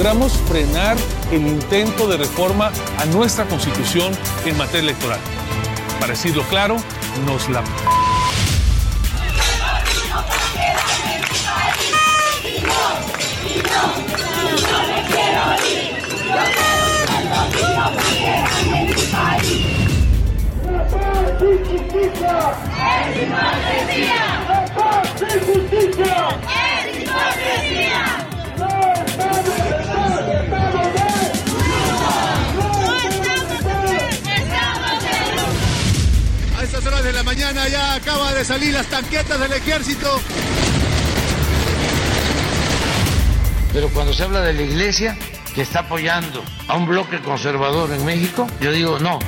Logramos frenar el intento de reforma a nuestra constitución en materia electoral. Para decirlo claro, nos la... A estas horas de la mañana ya acaba de salir las tanquetas del ejército. Pero cuando se habla de la iglesia que está apoyando a un bloque conservador en México, yo digo no.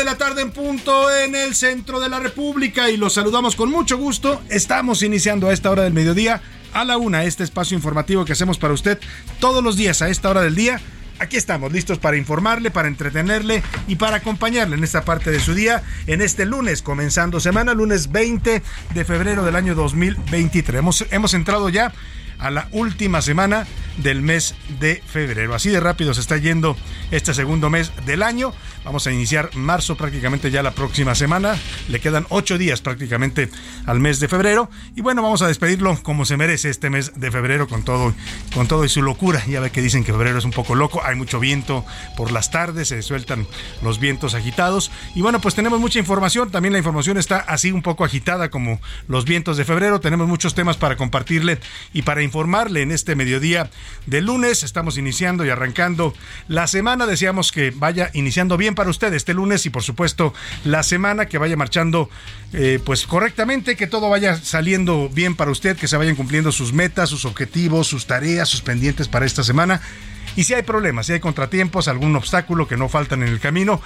De la tarde en punto en el centro de la República y los saludamos con mucho gusto. Estamos iniciando a esta hora del mediodía a la una este espacio informativo que hacemos para usted todos los días a esta hora del día. Aquí estamos listos para informarle, para entretenerle y para acompañarle en esta parte de su día en este lunes, comenzando semana, lunes 20 de febrero del año 2023. Hemos, hemos entrado ya a la última semana del mes de febrero. Así de rápido se está yendo este segundo mes del año. Vamos a iniciar marzo prácticamente ya la próxima semana. Le quedan ocho días prácticamente al mes de febrero. Y bueno, vamos a despedirlo como se merece este mes de febrero con todo, con todo y su locura. Ya ve que dicen que febrero es un poco loco. Hay mucho viento por las tardes, se sueltan los vientos agitados. Y bueno, pues tenemos mucha información. También la información está así un poco agitada como los vientos de febrero. Tenemos muchos temas para compartirle y para en este mediodía de lunes. Estamos iniciando y arrancando la semana. Deseamos que vaya iniciando bien para usted este lunes y por supuesto la semana que vaya marchando eh, pues correctamente, que todo vaya saliendo bien para usted, que se vayan cumpliendo sus metas, sus objetivos, sus tareas, sus pendientes para esta semana. Y si hay problemas, si hay contratiempos, algún obstáculo que no faltan en el camino,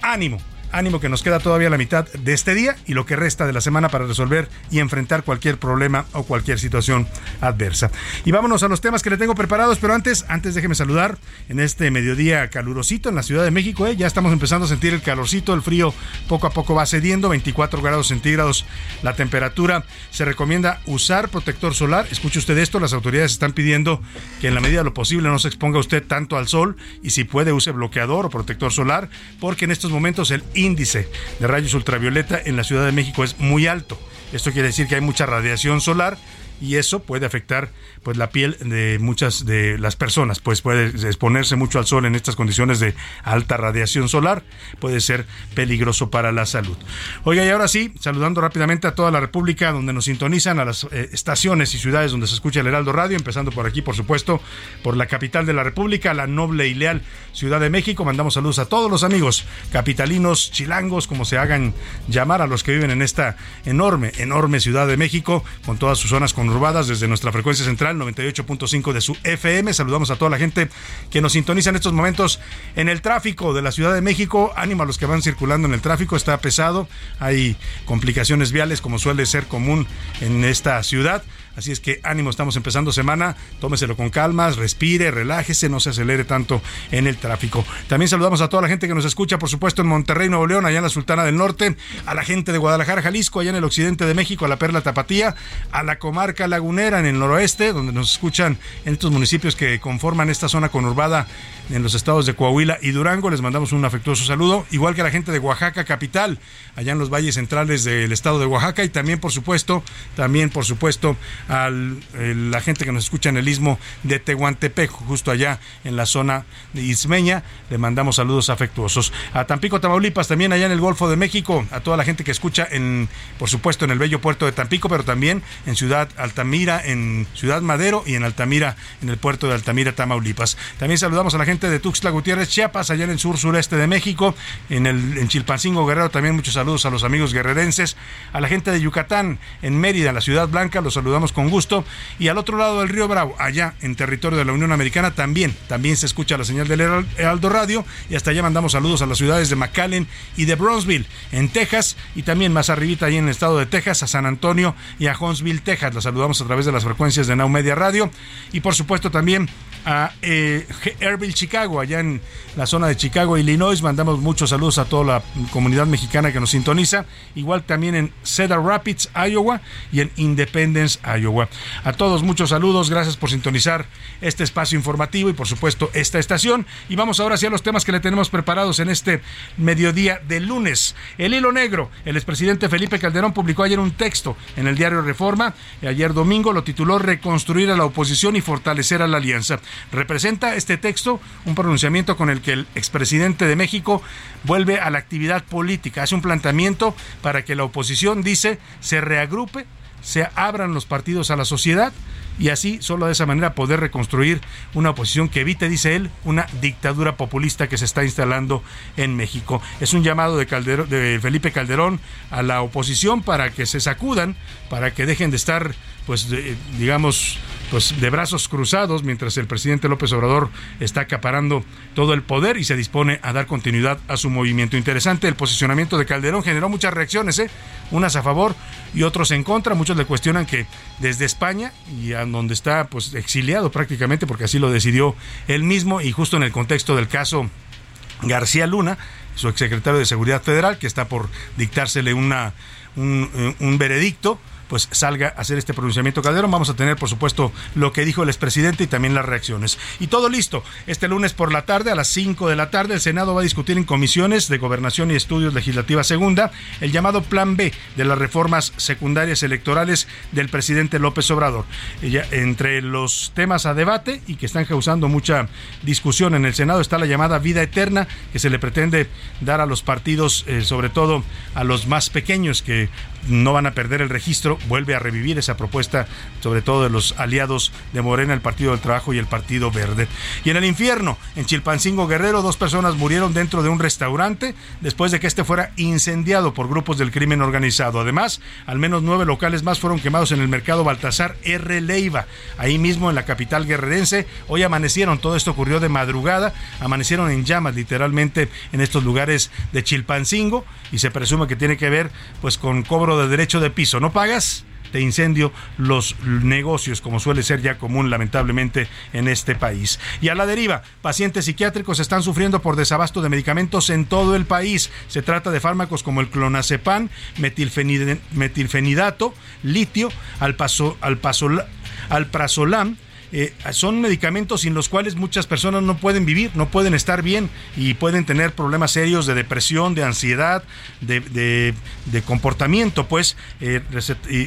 ánimo ánimo que nos queda todavía la mitad de este día y lo que resta de la semana para resolver y enfrentar cualquier problema o cualquier situación adversa. Y vámonos a los temas que le tengo preparados, pero antes, antes déjeme saludar en este mediodía calurosito en la Ciudad de México. ¿eh? Ya estamos empezando a sentir el calorcito, el frío poco a poco va cediendo, 24 grados centígrados la temperatura. Se recomienda usar protector solar. Escuche usted esto, las autoridades están pidiendo que en la medida de lo posible no se exponga usted tanto al sol y si puede use bloqueador o protector solar, porque en estos momentos el índice de rayos ultravioleta en la Ciudad de México es muy alto. Esto quiere decir que hay mucha radiación solar y eso puede afectar pues la piel de muchas de las personas, pues puede exponerse mucho al sol en estas condiciones de alta radiación solar, puede ser peligroso para la salud. Oiga, y ahora sí, saludando rápidamente a toda la República donde nos sintonizan, a las eh, estaciones y ciudades donde se escucha el Heraldo Radio, empezando por aquí, por supuesto, por la capital de la República, la noble y leal Ciudad de México. Mandamos saludos a todos los amigos capitalinos, chilangos, como se hagan llamar, a los que viven en esta enorme, enorme Ciudad de México, con todas sus zonas desde nuestra frecuencia central 98.5 de su FM. Saludamos a toda la gente que nos sintoniza en estos momentos en el tráfico de la Ciudad de México. Ánimo a los que van circulando en el tráfico, está pesado, hay complicaciones viales como suele ser común en esta ciudad. Así es que ánimo, estamos empezando semana, tómeselo con calma, respire, relájese, no se acelere tanto en el tráfico. También saludamos a toda la gente que nos escucha, por supuesto, en Monterrey, Nuevo León, allá en la Sultana del Norte, a la gente de Guadalajara, Jalisco, allá en el occidente de México, a la Perla Tapatía, a la comarca lagunera en el noroeste, donde nos escuchan en estos municipios que conforman esta zona conurbada en los estados de Coahuila y Durango. Les mandamos un afectuoso saludo, igual que a la gente de Oaxaca capital, allá en los valles centrales del estado de Oaxaca y también, por supuesto, también, por supuesto, a la gente que nos escucha en el istmo de Tehuantepec, justo allá en la zona de Ismeña. Le mandamos saludos afectuosos. A Tampico, Tamaulipas, también allá en el Golfo de México, a toda la gente que escucha en, por supuesto, en el bello puerto de Tampico, pero también en Ciudad Altamira, en Ciudad Madero y en Altamira, en el puerto de Altamira, Tamaulipas. También saludamos a la gente de Tuxtla Gutiérrez, Chiapas, allá en el sur sureste de México, en el en Chilpancingo Guerrero, también muchos saludos a los amigos guerrerenses, a la gente de Yucatán, en Mérida, la ciudad blanca, los saludamos con gusto y al otro lado del río Bravo, allá en territorio de la Unión Americana, también, también se escucha la señal del Heraldo Radio. Y hasta allá mandamos saludos a las ciudades de McAllen y de Brownsville, en Texas. Y también más arribita, ahí en el estado de Texas, a San Antonio y a Huntsville, Texas. Las saludamos a través de las frecuencias de Now Media Radio. Y por supuesto también a eh, Airville, Chicago, allá en la zona de Chicago, Illinois. Mandamos muchos saludos a toda la comunidad mexicana que nos sintoniza. Igual también en Cedar Rapids, Iowa y en Independence, Iowa. A todos muchos saludos, gracias por sintonizar este espacio informativo y por supuesto esta estación. Y vamos ahora hacia los temas que le tenemos preparados en este mediodía de lunes. El hilo negro, el expresidente Felipe Calderón publicó ayer un texto en el diario Reforma. Ayer domingo lo tituló Reconstruir a la oposición y fortalecer a la alianza. Representa este texto un pronunciamiento con el que el expresidente de México vuelve a la actividad política. Hace un planteamiento para que la oposición, dice, se reagrupe se abran los partidos a la sociedad y así solo de esa manera poder reconstruir una oposición que evite, dice él, una dictadura populista que se está instalando en México. Es un llamado de, de Felipe Calderón a la oposición para que se sacudan, para que dejen de estar, pues, digamos, pues de brazos cruzados mientras el presidente López Obrador está acaparando todo el poder y se dispone a dar continuidad a su movimiento. Interesante, el posicionamiento de Calderón generó muchas reacciones, ¿eh? unas a favor y otros en contra. Muchos le cuestionan que desde España y a donde está pues exiliado prácticamente porque así lo decidió él mismo y justo en el contexto del caso García Luna, su exsecretario de Seguridad Federal, que está por dictársele una, un, un veredicto pues salga a hacer este pronunciamiento Calderón. Vamos a tener, por supuesto, lo que dijo el expresidente y también las reacciones. Y todo listo. Este lunes por la tarde, a las 5 de la tarde, el Senado va a discutir en comisiones de Gobernación y Estudios Legislativa Segunda el llamado Plan B de las reformas secundarias electorales del presidente López Obrador. entre los temas a debate y que están causando mucha discusión en el Senado está la llamada vida eterna que se le pretende dar a los partidos, eh, sobre todo a los más pequeños que no van a perder el registro, vuelve a revivir esa propuesta, sobre todo de los aliados de Morena, el Partido del Trabajo y el Partido Verde. Y en el infierno, en Chilpancingo Guerrero, dos personas murieron dentro de un restaurante después de que este fuera incendiado por grupos del crimen organizado. Además, al menos nueve locales más fueron quemados en el mercado Baltasar R. Leiva, ahí mismo en la capital guerrerense. Hoy amanecieron, todo esto ocurrió de madrugada, amanecieron en llamas literalmente en estos lugares de Chilpancingo y se presume que tiene que ver pues con cobro de derecho de piso. ¿No pagas? de incendio los negocios, como suele ser ya común lamentablemente en este país. Y a la deriva, pacientes psiquiátricos están sufriendo por desabasto de medicamentos en todo el país. Se trata de fármacos como el clonazepam, metilfenidato, litio, alpazo, alprazolam, eh, son medicamentos sin los cuales muchas personas no pueden vivir, no pueden estar bien y pueden tener problemas serios de depresión, de ansiedad, de, comportamiento, pues, eh,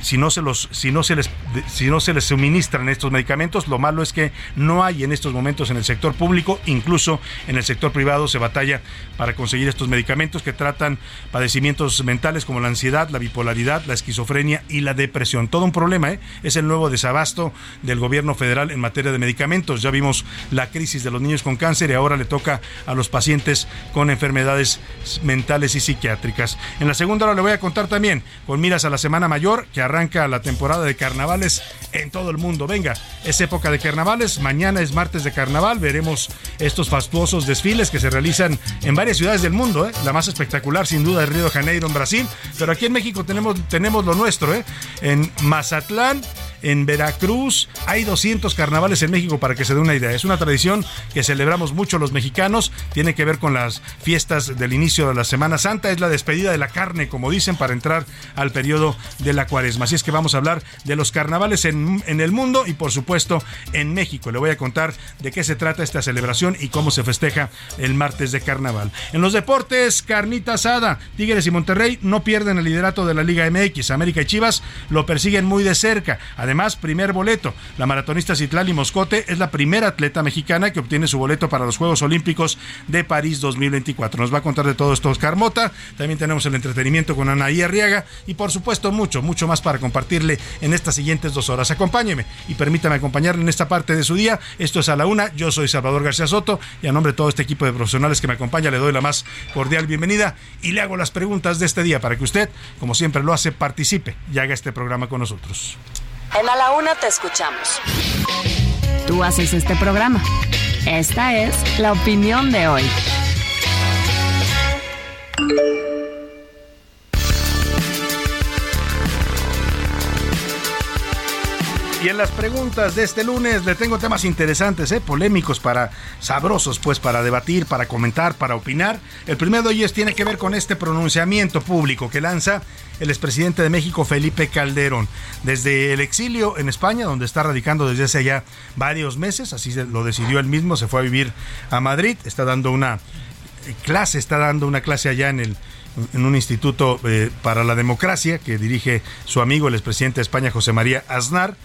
si no se los, si no se les, si no se les suministran estos medicamentos, lo malo es que no hay en estos momentos en el sector público, incluso en el sector privado se batalla para conseguir estos medicamentos que tratan padecimientos mentales como la ansiedad, la bipolaridad, la esquizofrenia y la depresión. Todo un problema, ¿eh? es el nuevo desabasto del gobierno federal en materia de medicamentos. Ya vimos la crisis de los niños con cáncer y ahora le toca a los pacientes con enfermedades mentales y psiquiátricas. En la segunda hora le voy a contar también, con miras a la Semana Mayor, que arranca la temporada de carnavales en todo el mundo. Venga, es época de carnavales, mañana es martes de carnaval, veremos estos fastuosos desfiles que se realizan en varias ciudades del mundo. ¿eh? La más espectacular sin duda es Río de Janeiro en Brasil, pero aquí en México tenemos, tenemos lo nuestro, ¿eh? en Mazatlán en Veracruz. Hay 200 carnavales en México para que se dé una idea. Es una tradición que celebramos mucho los mexicanos. Tiene que ver con las fiestas del inicio de la Semana Santa. Es la despedida de la carne, como dicen, para entrar al periodo de la cuaresma. Así es que vamos a hablar de los carnavales en, el mundo y por supuesto en México. Le voy a contar de qué se trata esta celebración y cómo se festeja el martes de carnaval. En los deportes, carnita asada. Tigres y Monterrey no pierden el liderato de la Liga MX. América y Chivas lo persiguen muy de cerca. Además, primer boleto. La maratonista Citlali Moscote es la primera atleta mexicana que obtiene su boleto para los Juegos Olímpicos de París 2024. Nos va a contar de todo esto Oscar Mota. También tenemos el entretenimiento con Anaí Arriaga y por supuesto mucho, mucho más para compartirle en estas siguientes dos horas. Acompáñeme y permítame acompañarle en esta parte de su día. Esto es a la una. Yo soy Salvador García Soto y a nombre de todo este equipo de profesionales que me acompaña le doy la más cordial bienvenida y le hago las preguntas de este día para que usted, como siempre lo hace, participe y haga este programa con nosotros. En A la Una te escuchamos. Tú haces este programa. Esta es la opinión de hoy. Y en las preguntas de este lunes le tengo temas interesantes, ¿eh? polémicos, para sabrosos, pues para debatir, para comentar, para opinar. El primero de ellos tiene que ver con este pronunciamiento público que lanza el expresidente de México, Felipe Calderón, desde el exilio en España, donde está radicando desde hace ya varios meses, así lo decidió él mismo, se fue a vivir a Madrid, está dando una clase, está dando una clase allá en el en un instituto eh, para la democracia que dirige su amigo, el expresidente de España, José María Aznar.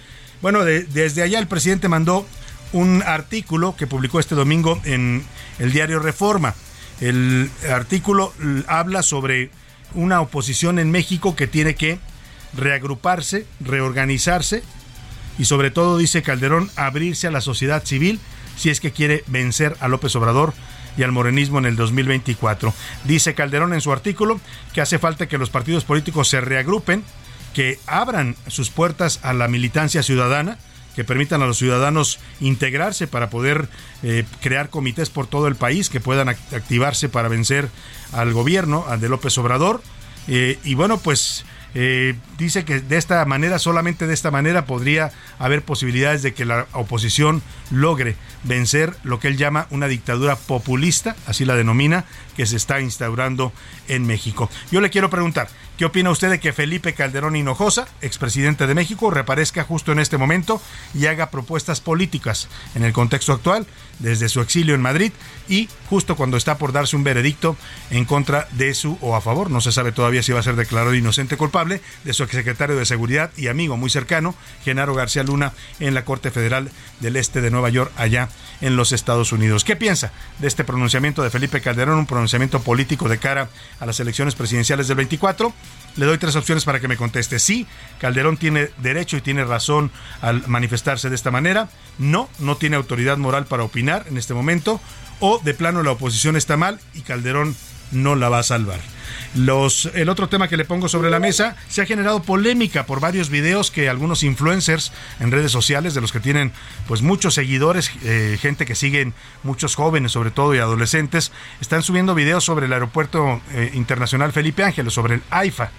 Bueno, de, desde allá el presidente mandó un artículo que publicó este domingo en el diario Reforma. El artículo habla sobre una oposición en México que tiene que reagruparse, reorganizarse y sobre todo, dice Calderón, abrirse a la sociedad civil si es que quiere vencer a López Obrador y al morenismo en el 2024. Dice Calderón en su artículo que hace falta que los partidos políticos se reagrupen, que abran sus puertas a la militancia ciudadana, que permitan a los ciudadanos integrarse para poder eh, crear comités por todo el país que puedan activarse para vencer al gobierno, al de López Obrador. Eh, y bueno, pues eh, dice que de esta manera, solamente de esta manera, podría haber posibilidades de que la oposición logre vencer lo que él llama una dictadura populista, así la denomina, que se está instaurando en México. Yo le quiero preguntar, ¿qué opina usted de que Felipe Calderón Hinojosa, expresidente de México, reaparezca justo en este momento y haga propuestas políticas en el contexto actual, desde su exilio en Madrid y justo cuando está por darse un veredicto en contra de su o a favor, no se sabe todavía si va a ser declarado inocente o culpable, de su exsecretario de Seguridad y amigo muy cercano, Genaro García Luna, en la Corte Federal del Este de Nueva York, allá en los Estados Unidos. ¿Qué piensa de este pronunciamiento de Felipe Calderón, pronunciamiento político de cara a las elecciones presidenciales del 24? Le doy tres opciones para que me conteste. Sí, Calderón tiene derecho y tiene razón al manifestarse de esta manera. No, no tiene autoridad moral para opinar en este momento. O de plano la oposición está mal y Calderón no la va a salvar. Los, el otro tema que le pongo sobre la mesa, se ha generado polémica por varios videos que algunos influencers en redes sociales, de los que tienen pues muchos seguidores, eh, gente que siguen muchos jóvenes sobre todo y adolescentes, están subiendo videos sobre el aeropuerto eh, internacional Felipe Ángeles, sobre el AIFA.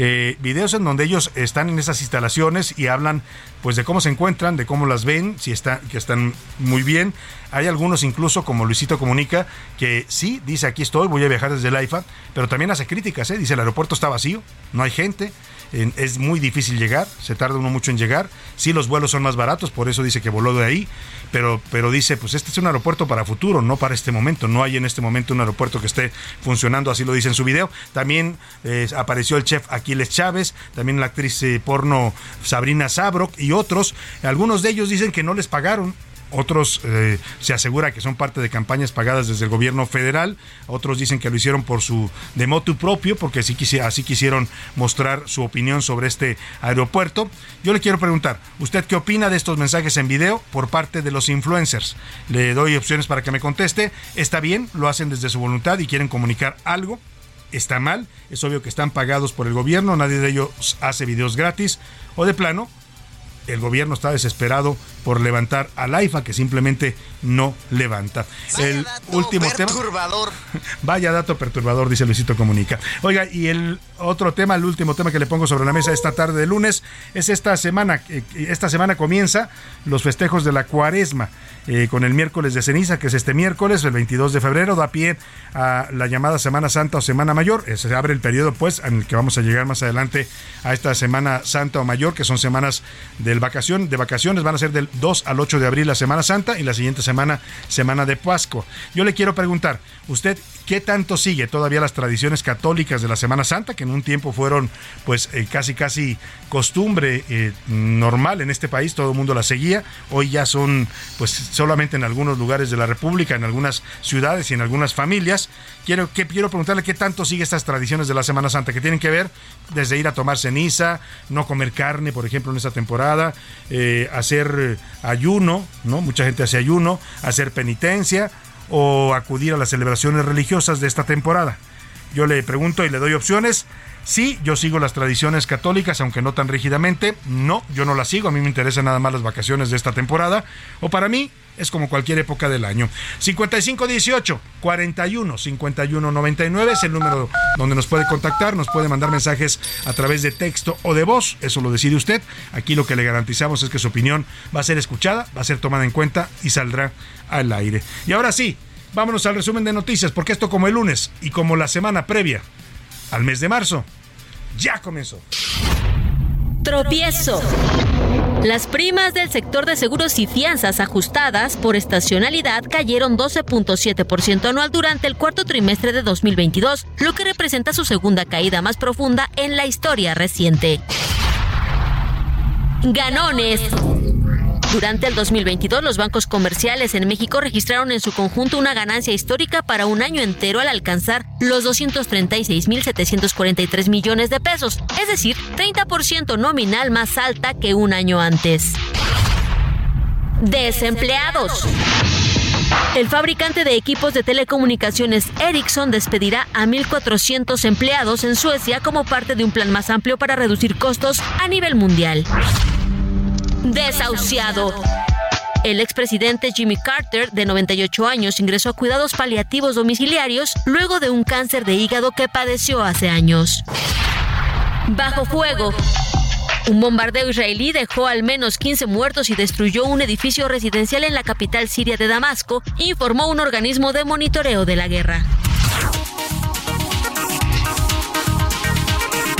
Eh, videos en donde ellos están en esas instalaciones y hablan pues de cómo se encuentran, de cómo las ven, si están, que están muy bien. Hay algunos incluso, como Luisito Comunica, que sí, dice aquí estoy, voy a viajar desde el AIFA, pero también hace críticas, ¿eh? dice el aeropuerto está vacío, no hay gente, es muy difícil llegar, se tarda uno mucho en llegar. Sí, los vuelos son más baratos, por eso dice que voló de ahí, pero, pero dice, pues este es un aeropuerto para futuro, no para este momento. No hay en este momento un aeropuerto que esté funcionando, así lo dice en su video. También eh, apareció el chef Aquiles Chávez, también la actriz eh, porno Sabrina Sabrok y otros. Algunos de ellos dicen que no les pagaron otros eh, se asegura que son parte de campañas pagadas desde el gobierno federal, otros dicen que lo hicieron por su de motu propio, porque así, así quisieron mostrar su opinión sobre este aeropuerto. Yo le quiero preguntar, ¿usted qué opina de estos mensajes en video por parte de los influencers? Le doy opciones para que me conteste. ¿Está bien? ¿Lo hacen desde su voluntad y quieren comunicar algo? está mal, es obvio que están pagados por el gobierno, nadie de ellos hace videos gratis, o de plano, el gobierno está desesperado por levantar al AIFA que simplemente no levanta. el último perturbador. tema. Vaya dato perturbador, dice Luisito Comunica. Oiga, y el otro tema, el último tema que le pongo sobre la mesa esta tarde de lunes es esta semana. Eh, esta semana comienza los festejos de la cuaresma. Eh, con el miércoles de ceniza, que es este miércoles, el 22 de febrero, da pie a la llamada Semana Santa o Semana Mayor. Eh, se abre el periodo, pues, en el que vamos a llegar más adelante a esta Semana Santa o Mayor, que son semanas del vacación, de vacaciones, van a ser del 2 al 8 de abril la Semana Santa y la siguiente semana, Semana de Pascua. Yo le quiero preguntar, ¿usted qué tanto sigue todavía las tradiciones católicas de la Semana Santa, que en un tiempo fueron, pues, eh, casi, casi costumbre normal en este país, todo el mundo las seguía, hoy ya son, pues, solamente en algunos lugares de la República, en algunas ciudades y en algunas familias. Quiero, que, quiero preguntarle qué tanto sigue estas tradiciones de la Semana Santa, que tienen que ver desde ir a tomar ceniza, no comer carne, por ejemplo, en esta temporada, eh, hacer eh, ayuno, ¿no? Mucha gente hace ayuno, hacer penitencia o acudir a las celebraciones religiosas de esta temporada. Yo le pregunto y le doy opciones. Sí, yo sigo las tradiciones católicas, aunque no tan rígidamente. No, yo no las sigo. A mí me interesan nada más las vacaciones de esta temporada. O para mí, es como cualquier época del año. 5518 41 51 99 es el número donde nos puede contactar, nos puede mandar mensajes a través de texto o de voz, eso lo decide usted. Aquí lo que le garantizamos es que su opinión va a ser escuchada, va a ser tomada en cuenta y saldrá al aire. Y ahora sí, vámonos al resumen de noticias, porque esto como el lunes y como la semana previa al mes de marzo, ya comenzó. Tropiezo. Las primas del sector de seguros y fianzas ajustadas por estacionalidad cayeron 12.7% anual durante el cuarto trimestre de 2022, lo que representa su segunda caída más profunda en la historia reciente. Ganones. Durante el 2022, los bancos comerciales en México registraron en su conjunto una ganancia histórica para un año entero al alcanzar los 236.743 millones de pesos, es decir, 30% nominal más alta que un año antes. Desempleados. El fabricante de equipos de telecomunicaciones Ericsson despedirá a 1.400 empleados en Suecia como parte de un plan más amplio para reducir costos a nivel mundial desahuciado. El expresidente Jimmy Carter, de 98 años, ingresó a cuidados paliativos domiciliarios luego de un cáncer de hígado que padeció hace años. Bajo fuego. Un bombardeo israelí dejó al menos 15 muertos y destruyó un edificio residencial en la capital siria de Damasco, informó un organismo de monitoreo de la guerra.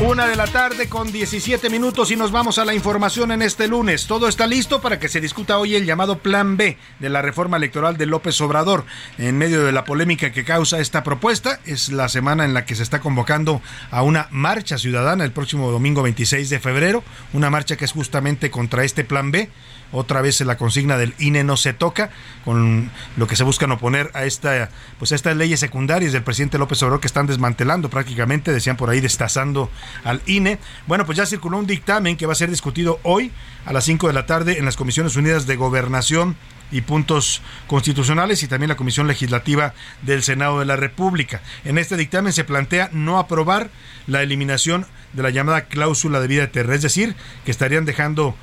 Una de la tarde con 17 minutos y nos vamos a la información en este lunes. Todo está listo para que se discuta hoy el llamado Plan B de la reforma electoral de López Obrador. En medio de la polémica que causa esta propuesta, es la semana en la que se está convocando a una marcha ciudadana el próximo domingo 26 de febrero, una marcha que es justamente contra este Plan B otra vez la consigna del INE no se toca, con lo que se buscan oponer a esta, pues a estas leyes secundarias del presidente López Obrador que están desmantelando prácticamente, decían por ahí, destazando al INE. Bueno, pues ya circuló un dictamen que va a ser discutido hoy a las 5 de la tarde en las Comisiones Unidas de Gobernación y puntos constitucionales y también la Comisión Legislativa del Senado de la República. En este dictamen se plantea no aprobar la eliminación de la llamada cláusula de vida eterna, es decir, que estarían dejando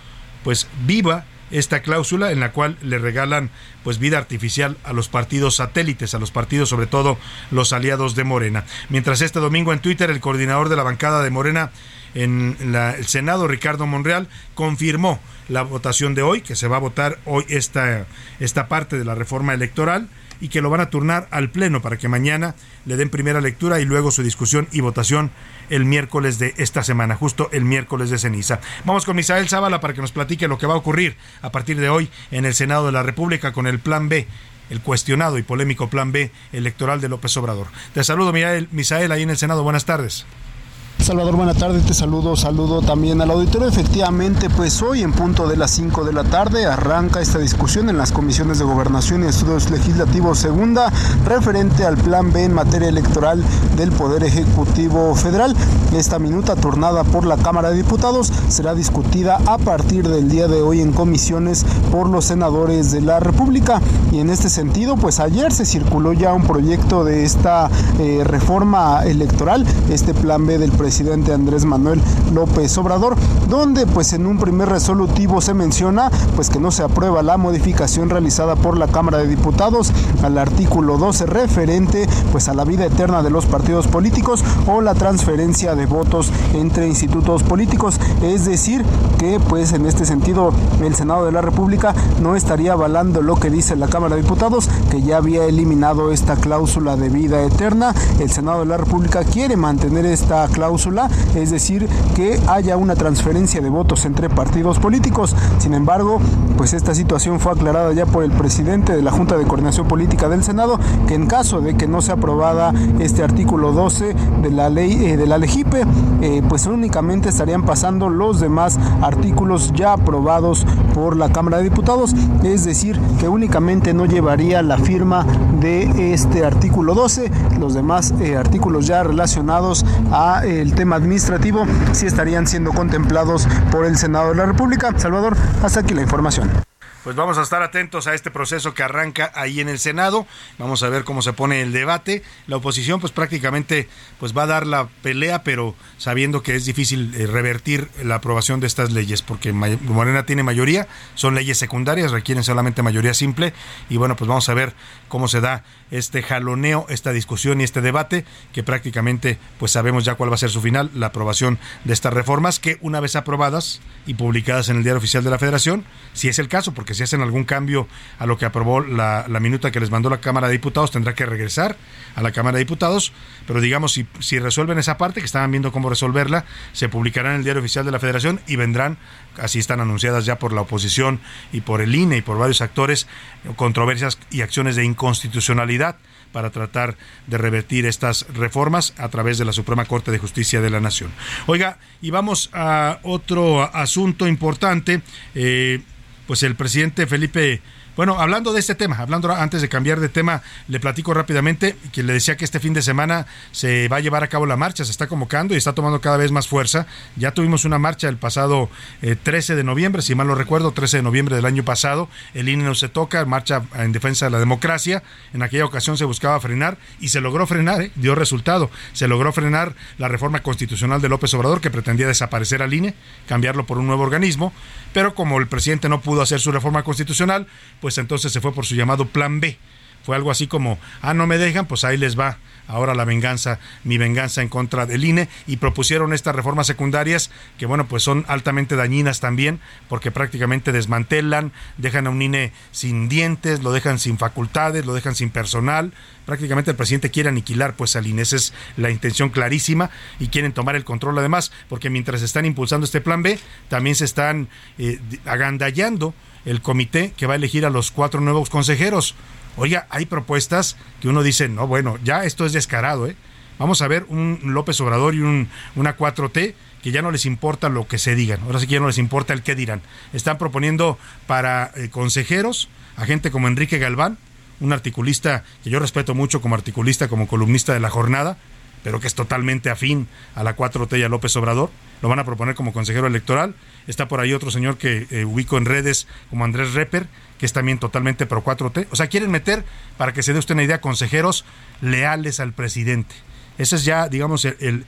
pues viva esta cláusula en la cual le regalan pues vida artificial a los partidos satélites, a los partidos sobre todo los aliados de Morena. Mientras este domingo en Twitter el coordinador de la bancada de Morena en el Senado, Ricardo Monreal, confirmó la votación de hoy, que se va a votar hoy esta, esta parte de la reforma electoral y que lo van a turnar al Pleno para que mañana le den primera lectura y luego su discusión y votación el miércoles de esta semana, justo el miércoles de ceniza. Vamos con Misael Zavala para que nos platique lo que va a ocurrir a partir de hoy en el Senado de la República con el Plan B el cuestionado y polémico Plan B electoral de López Obrador. Te saludo, Misael, ahí en el Senado. Buenas tardes. Salvador, buena tarde, te saludo, saludo también al auditorio. Efectivamente, pues hoy en punto de las 5 de la tarde arranca esta discusión en las comisiones de gobernación y estudios legislativos segunda referente al plan B en materia electoral del Poder Ejecutivo Federal. Esta minuta turnada por la Cámara de Diputados será discutida a partir del día de hoy en comisiones por los senadores de la República. Y en este sentido, pues ayer se circuló ya un proyecto de esta eh, reforma electoral, este plan B del presidente Andrés Manuel López Obrador, donde pues en un primer resolutivo se menciona pues que no se aprueba la modificación realizada por la Cámara de Diputados al artículo 12 referente pues a la vida eterna de los partidos políticos o la transferencia de votos entre institutos políticos, es decir, que pues en este sentido el Senado de la República no estaría avalando lo que dice la Cámara de Diputados, que ya había eliminado esta cláusula de vida eterna. El Senado de la República quiere mantener esta cláusula, es decir, que haya una transferencia de votos entre partidos políticos. Sin embargo, pues esta situación fue aclarada ya por el presidente de la Junta de Coordinación Política del Senado, que en caso de que no sea aprobada este artículo 12 de la ley eh, de la Legipe, eh, pues únicamente estarían pasando los demás artículos ya aprobados por la Cámara de Diputados, es decir, que únicamente no llevaría la firma de este artículo 12, los demás eh, artículos ya relacionados a el tema administrativo sí estarían siendo contemplados por el Senado de la República. Salvador, hasta aquí la información. Pues vamos a estar atentos a este proceso que arranca ahí en el Senado. Vamos a ver cómo se pone el debate. La oposición pues prácticamente pues va a dar la pelea, pero sabiendo que es difícil eh, revertir la aprobación de estas leyes porque Morena tiene mayoría, son leyes secundarias, requieren solamente mayoría simple y bueno, pues vamos a ver cómo se da este jaloneo, esta discusión y este debate, que prácticamente pues sabemos ya cuál va a ser su final, la aprobación de estas reformas, que una vez aprobadas y publicadas en el Diario Oficial de la Federación, si es el caso, porque si hacen algún cambio a lo que aprobó la, minuta que les mandó la Cámara de Diputados, tendrá que regresar a la Cámara de Diputados, pero digamos, si, si resuelven esa parte, que estaban viendo cómo resolverla, se publicará en el Diario Oficial de la Federación y vendrán, así están anunciadas ya por la oposición y por el INE y por varios actores, controversias y acciones de inconstitucionalidad para tratar de revertir estas reformas a través de la Suprema Corte de Justicia de la Nación. Oiga, y vamos a otro asunto importante. Eh, pues el presidente Felipe bueno, hablando de este tema, hablando antes de cambiar de tema, le platico rápidamente que le decía que este fin de semana se va a llevar a cabo la marcha, se está convocando y está tomando cada vez más fuerza. Ya tuvimos una marcha el pasado 13 eh, de noviembre, si mal lo recuerdo, 13 de noviembre del año pasado. El INE no se toca, marcha en defensa de la democracia. En aquella ocasión se buscaba frenar y se logró frenar, ¿eh? dio resultado. Se logró frenar la reforma constitucional de López Obrador que pretendía desaparecer al INE, cambiarlo por un nuevo organismo. Pero como el presidente no pudo hacer su reforma constitucional, pues entonces se fue por su llamado Plan B. Fue algo así como, ah, no me dejan, pues ahí les va ahora la venganza, mi venganza en contra del INE, y propusieron estas reformas secundarias que, bueno, pues son altamente dañinas también, porque prácticamente desmantelan, dejan a un INE sin dientes, lo dejan sin facultades, lo dejan sin personal. Prácticamente el presidente quiere aniquilar pues al INE, esa es la intención clarísima, y quieren tomar el control además, porque mientras están impulsando este plan B, también se están eh, agandallando el comité que va a elegir a los cuatro nuevos consejeros. Oiga, hay propuestas que uno dice, no, bueno, ya esto es descarado, ¿eh? Vamos a ver un López Obrador y un, una 4T que ya no les importa lo que se digan, ahora sí que ya no les importa el qué dirán. Están proponiendo para eh, consejeros a gente como Enrique Galván, un articulista que yo respeto mucho como articulista, como columnista de la jornada, pero que es totalmente afín a la 4T y a López Obrador. Lo van a proponer como consejero electoral. Está por ahí otro señor que eh, ubico en redes como Andrés Reper, que es también totalmente pro 4T. O sea, quieren meter, para que se dé usted una idea, consejeros leales al presidente. Ese es ya, digamos, el,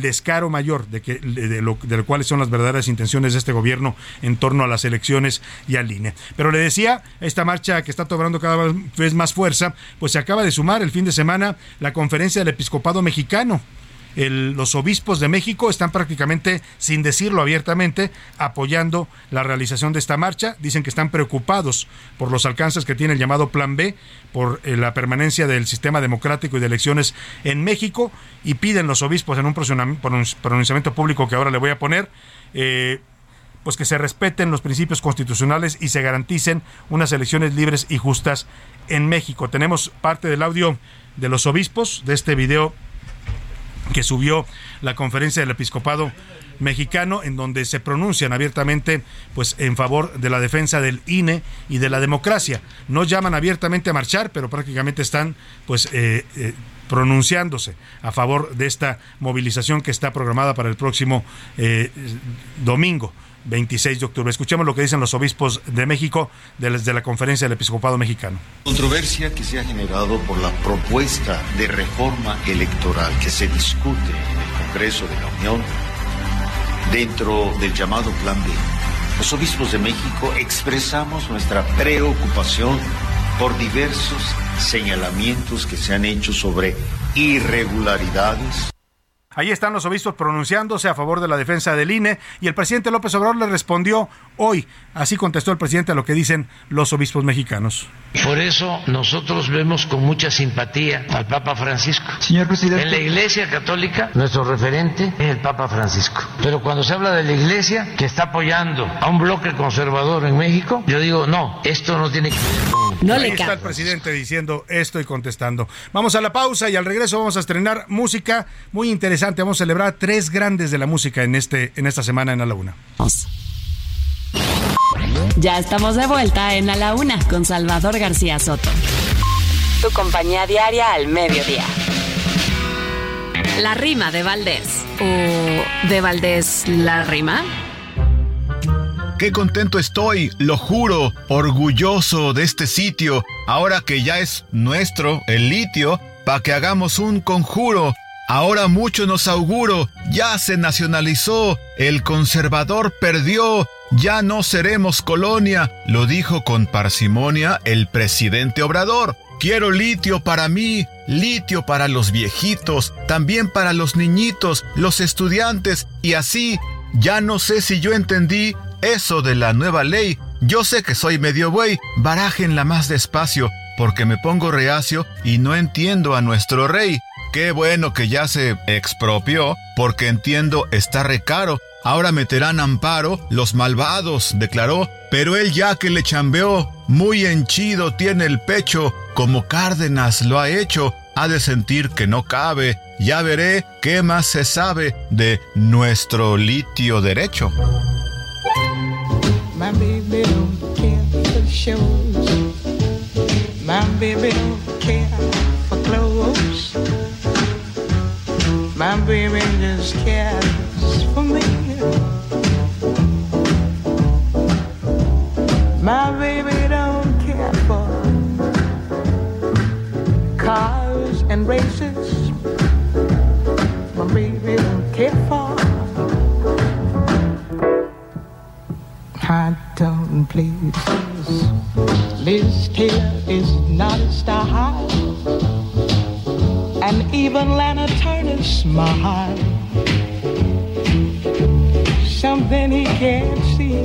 descaro mayor de, que, de, lo, de cuáles son las verdaderas intenciones de este gobierno en torno a las elecciones y al INE. Pero le decía, esta marcha que está tomando cada vez más fuerza, pues se acaba de sumar el fin de semana la conferencia del episcopado mexicano los obispos de México están prácticamente, sin decirlo abiertamente, apoyando la realización de esta marcha. Dicen que están preocupados por los alcances que tiene el llamado Plan B, por eh, la permanencia del sistema democrático y de elecciones en México, y piden los obispos en un pronunciamiento público que ahora le voy a poner. Eh, pues que se respeten los principios constitucionales y se garanticen unas elecciones libres y justas en México. Tenemos parte del audio de los obispos de este video que subió la conferencia del episcopado mexicano en donde se pronuncian abiertamente pues en favor de la defensa del INE y de la democracia. No llaman abiertamente a marchar, pero prácticamente están pues eh, eh, pronunciándose a favor de esta movilización que está programada para el próximo eh, domingo. 26 de octubre. Escuchemos lo que dicen los obispos de México desde la conferencia del episcopado mexicano. Controversia que se ha generado por la propuesta de reforma electoral que se discute en el Congreso de la Unión dentro del llamado Plan B. Los obispos de México expresamos nuestra preocupación por diversos señalamientos que se han hecho sobre irregularidades Ahí están los obispos pronunciándose a favor de la defensa del INE y el presidente López Obrador le respondió hoy. Así contestó el presidente a lo que dicen los obispos mexicanos. Por eso nosotros vemos con mucha simpatía al Papa Francisco. Señor presidente. En la Iglesia Católica, nuestro referente es el Papa Francisco. Pero cuando se habla de la Iglesia que está apoyando a un bloque conservador en México, yo digo, no, esto no tiene que ver con... No Ahí está el presidente diciendo esto y contestando. Vamos a la pausa y al regreso vamos a estrenar música muy interesante. Vamos a celebrar tres grandes de la música en, este, en esta semana en A la Una. Ya estamos de vuelta en A la Una con Salvador García Soto. Tu compañía diaria al mediodía. La rima de Valdés. ¿O de Valdés la rima? Qué contento estoy, lo juro, orgulloso de este sitio, ahora que ya es nuestro el litio, para que hagamos un conjuro. Ahora mucho nos auguro, ya se nacionalizó, el conservador perdió, ya no seremos colonia, lo dijo con parsimonia el presidente Obrador. Quiero litio para mí, litio para los viejitos, también para los niñitos, los estudiantes, y así, ya no sé si yo entendí eso de la nueva ley. Yo sé que soy medio buey, barájenla más despacio, porque me pongo reacio y no entiendo a nuestro rey. Qué bueno que ya se expropió, porque entiendo está recaro. Ahora meterán amparo los malvados, declaró, pero él ya que le chambeó, muy henchido tiene el pecho, como Cárdenas lo ha hecho, ha de sentir que no cabe. Ya veré qué más se sabe de nuestro litio derecho. Don't don't My baby just cares for me. My baby don't care for cars and races. My baby don't care for hot dog places. Liz Taylor is not a star high, and even Lana Turner smile. Something he can't see.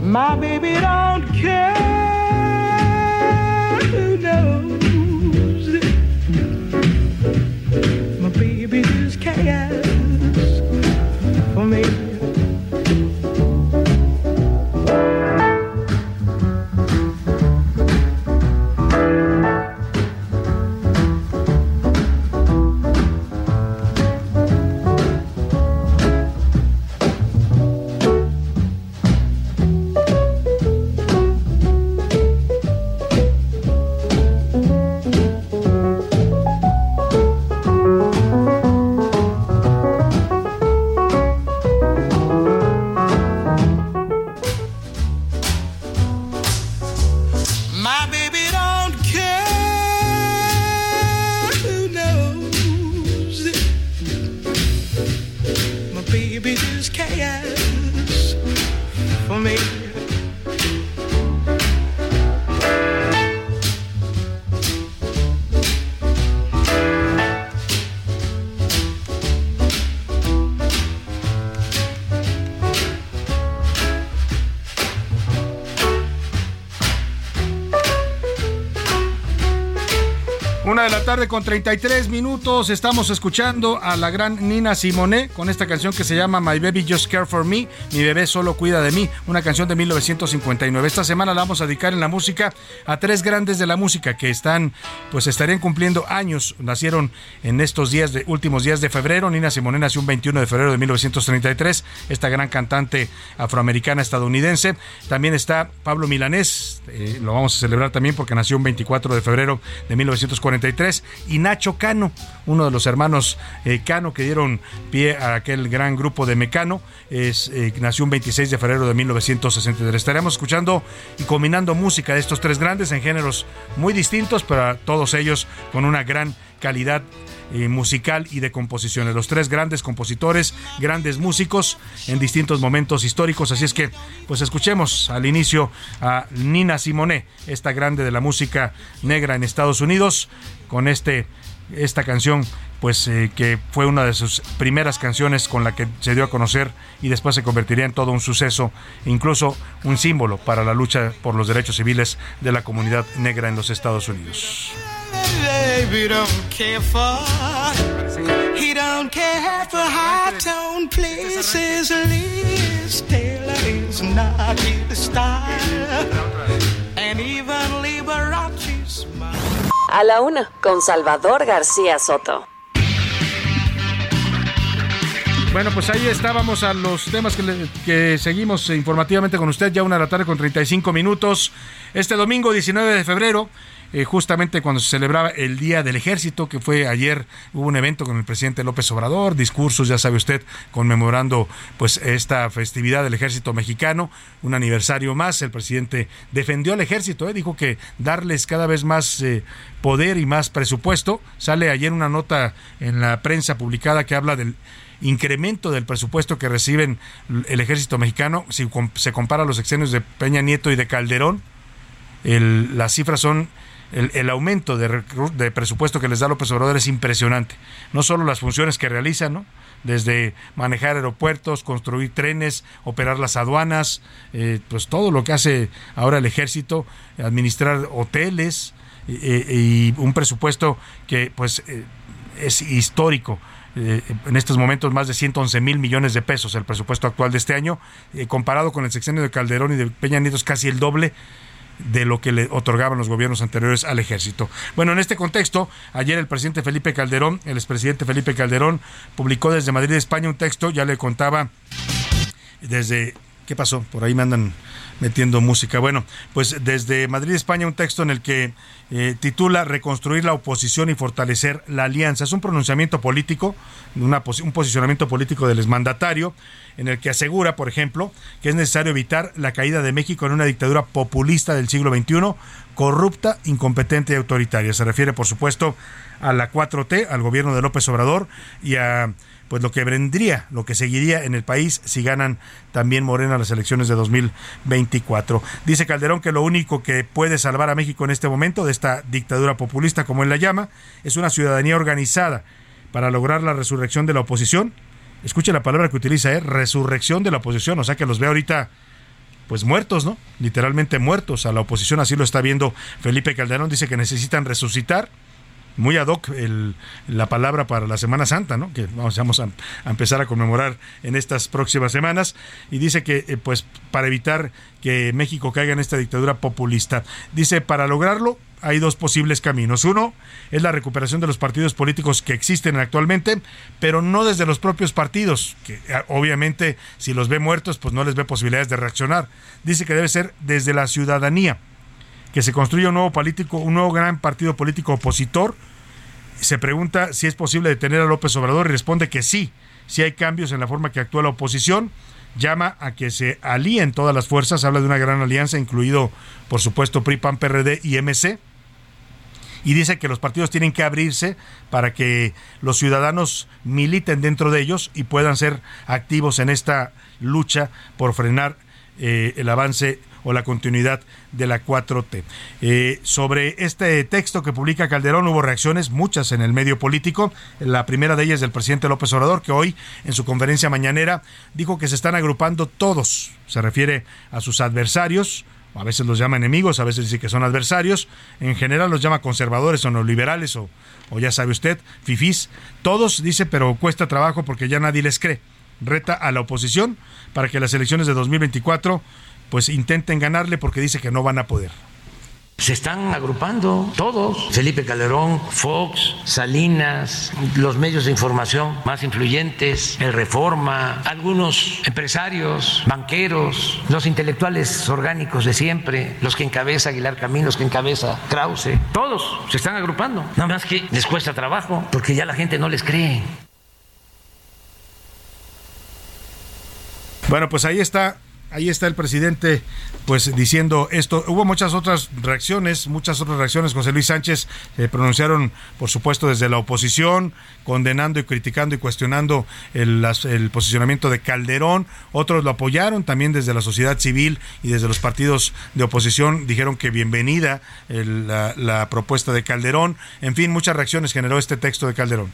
My baby don't care. Just cares for me. Con 33 minutos. Estamos escuchando a la gran Nina Simone con esta canción que se llama My Baby Just Care for Me. Mi bebé solo cuida de mí. Una canción de 1959. Esta semana la vamos a dedicar en la música a tres grandes de la música que están, pues estarían cumpliendo años. Nacieron en estos días de últimos días de febrero. Nina Simone nació un 21 de febrero de 1933. Esta gran cantante afroamericana estadounidense. También está Pablo Milanés. Eh, lo vamos a celebrar también porque nació un 24 de febrero de 1943, y Nacho Cano, uno de los hermanos eh, Cano que dieron pie a aquel gran grupo de Mecano, es, eh, nació un 26 de febrero de 1963. Estaremos escuchando y combinando música de estos tres grandes en géneros muy distintos, pero todos ellos con una gran calidad eh, musical y de composiciones. Los tres grandes compositores, grandes músicos en distintos momentos históricos. Así es que, pues escuchemos al inicio a Nina Simone, esta grande de la música negra en Estados Unidos, con este esta canción pues eh, que fue una de sus primeras canciones con la que se dio a conocer y después se convertiría en todo un suceso, incluso un símbolo para la lucha por los derechos civiles de la comunidad negra en los Estados Unidos. A la una, con Salvador García Soto. Bueno, pues ahí estábamos a los temas que, seguimos informativamente con usted, ya una de la tarde con 35 minutos. Este domingo 19 de febrero eh, justamente cuando se celebraba el Día del Ejército, que fue ayer, hubo un evento con el presidente López Obrador, discursos, ya sabe usted, conmemorando pues esta festividad del Ejército Mexicano, un aniversario más. El presidente defendió al Ejército, eh, dijo que darles cada vez más eh, poder y más presupuesto. Sale ayer una nota en la prensa publicada que habla del incremento del presupuesto que reciben el ejército mexicano, si se compara los exenios de Peña Nieto y de Calderón, las cifras son el, aumento de, presupuesto que les da López Obrador es impresionante. No solo las funciones que realizan, ¿no? desde manejar aeropuertos, construir trenes, operar las aduanas, eh, pues todo lo que hace ahora el ejército, administrar hoteles y un presupuesto que pues eh, es histórico. Eh, en estos momentos más de 111 mil millones de pesos el presupuesto actual de este año, comparado con el sexenio de Calderón y de Peña Nieto es casi el doble de lo que le otorgaban los gobiernos anteriores al ejército. Bueno, en este contexto, ayer el presidente Felipe Calderón, el expresidente Felipe Calderón, publicó desde Madrid, España, un texto, ya le contaba desde... ¿Qué pasó? Por ahí me andan metiendo música. Bueno, pues desde Madrid, España, un texto en el que eh, titula Reconstruir la oposición y fortalecer la alianza. Es un pronunciamiento político, un posicionamiento político del exmandatario, en el que asegura, por ejemplo, que es necesario evitar la caída de México en una dictadura populista del siglo XXI, corrupta, incompetente y autoritaria. Se refiere, por supuesto, a la 4T, al gobierno de López Obrador y a pues lo que vendría, lo que seguiría en el país si ganan también Morena las elecciones de 2024. Dice Calderón que lo único que puede salvar a México en este momento de esta dictadura populista, como él la llama, es una ciudadanía organizada para lograr la resurrección de la oposición. Escuche la palabra que utiliza, ¿eh? resurrección de la oposición, o sea que los ve ahorita pues muertos, ¿no? Literalmente muertos. A la oposición así lo está viendo Felipe Calderón. Dice que necesitan resucitar muy ad hoc el, la palabra para la Semana Santa, ¿no? que vamos, a, empezar a conmemorar en estas próximas semanas. Y dice que, eh, pues, para evitar que México caiga en esta dictadura populista, dice, para lograrlo hay dos posibles caminos. Uno es la recuperación de los partidos políticos que existen actualmente, pero no desde los propios partidos, que eh, obviamente si los ve muertos, pues no les ve posibilidades de reaccionar. Dice que debe ser desde la ciudadanía que se construya un nuevo político, un nuevo gran partido político opositor. Se pregunta si es posible detener a López Obrador y responde que sí, si hay cambios en la forma que actúa la oposición. Llama a que se alíen todas las fuerzas, habla de una gran alianza, incluido, por supuesto, PRI, PAN, PRD y MC. Y dice que los partidos tienen que abrirse para que los ciudadanos militen dentro de ellos y puedan ser activos en esta lucha por frenar eh, el avance o la continuidad de la 4T. Eh, sobre este texto que publica Calderón hubo reacciones, muchas en el medio político. La primera de ellas del presidente López Obrador, que hoy en su conferencia mañanera dijo que se están agrupando todos, se refiere a sus adversarios a veces los llama enemigos, a veces dice que son adversarios, en general los llama conservadores o neoliberales o, o ya sabe usted, fifís, todos dice, pero cuesta trabajo porque ya nadie les cree. Reta a la oposición para que las elecciones de 2024 pues intenten ganarle porque dice que no van a poder. Se están agrupando todos, Felipe Calderón, Fox, Salinas, los medios de información más influyentes, el Reforma, algunos empresarios, banqueros, los intelectuales orgánicos de siempre, los que encabeza Aguilar Camino, los que encabeza Krause, todos se están agrupando. Nada más que les cuesta trabajo porque ya la gente no les cree. Bueno, pues ahí está Ahí está el presidente, pues diciendo esto. Hubo muchas otras reacciones, muchas otras reacciones. José Luis Sánchez se pronunciaron, por supuesto, desde la oposición, condenando y criticando y cuestionando el, posicionamiento de Calderón. Otros lo apoyaron también desde la sociedad civil y desde los partidos de oposición. Dijeron que bienvenida la, la propuesta de Calderón. En fin, muchas reacciones generó este texto de Calderón.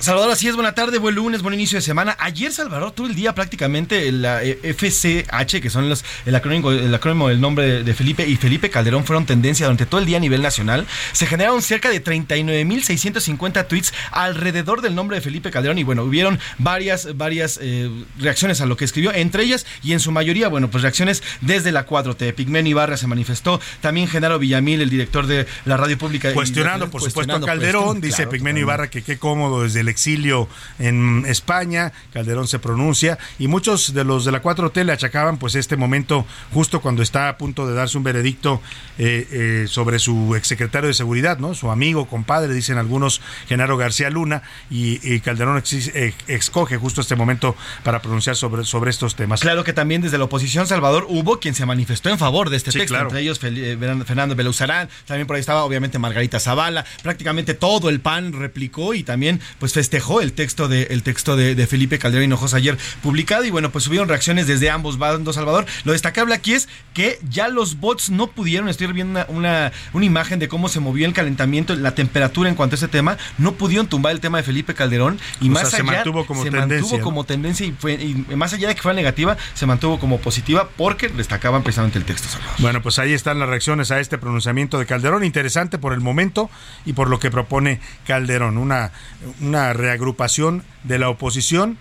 Salvador, así es, buena tarde, buen lunes, buen inicio de semana. Ayer, Salvador, todo el día prácticamente la eh, FCH, que son los, el, acrónimo, el acrónimo del nombre de Felipe y Felipe Calderón, fueron tendencia durante todo el día a nivel nacional. Se generaron cerca de 39.650 tweets alrededor del nombre de Felipe Calderón y bueno, hubieron varias, varias eh, reacciones a lo que escribió, entre ellas y en su mayoría, bueno, pues reacciones desde la 4T. Pigmen Ibarra se manifestó, también Genaro Villamil, el director de la radio pública. Cuestionando, por supuesto, a Calderón, dice claro, Pigmen Ibarra que qué cómodo desde el exilio en España, Calderón se pronuncia y muchos de los de la 4T le achacaban pues este momento justo cuando está a punto de darse un veredicto eh, eh, sobre su exsecretario de seguridad, ¿no? Su amigo, compadre, dicen algunos, Genaro García Luna y, y Calderón ex, eh, escoge justo este momento para pronunciar sobre, sobre estos temas. Claro que también desde la oposición, Salvador, hubo quien se manifestó en favor de este sí, texto, claro. entre ellos Fernando Belauzarán, también por ahí estaba obviamente Margarita Zavala, prácticamente todo el PAN replicó y también pues festejó el texto de, el texto de, de Felipe Calderón Hinojosa ayer publicado y bueno, pues subieron reacciones desde ambos bandos, Salvador. Lo destacable aquí es que ya los bots no pudieron, estoy viendo una, una, una, imagen de cómo se movió el calentamiento, la temperatura en cuanto a ese tema, no pudieron tumbar el tema de Felipe Calderón y o más sea, allá se mantuvo como se tendencia, mantuvo como tendencia y, fue, y más allá de que fuera negativa, se mantuvo como positiva porque destacaban precisamente el texto, Salvador. Bueno, pues ahí están las reacciones a este pronunciamiento de Calderón, interesante por el momento y por lo que propone Calderón, una, una reagrupación de la oposición,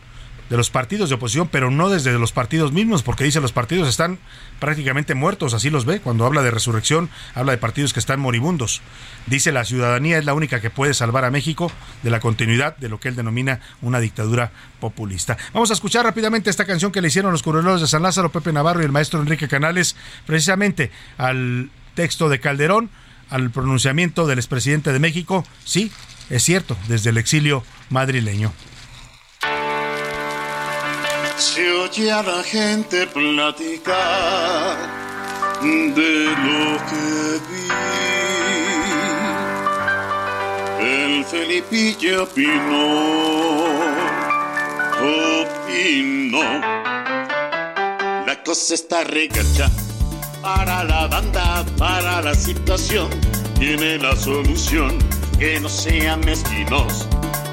de los partidos de oposición, pero no desde los partidos mismos, porque dice los partidos están prácticamente muertos, así los ve. Cuando habla de resurrección, habla de partidos que están moribundos. Dice la ciudadanía es la única que puede salvar a México de la continuidad de lo que él denomina una dictadura populista. Vamos a escuchar rápidamente esta canción que le hicieron los corredores de San Lázaro, Pepe Navarro y el maestro Enrique Canales, precisamente al texto de Calderón, al pronunciamiento del expresidente de México. Sí, es cierto, desde el exilio madrileño. Se oye a la gente platicar de lo que vi. El Felipillo opinó, opinó. La cosa está regacha para la banda, para la situación. Tiene la solución, que no sean mezquinos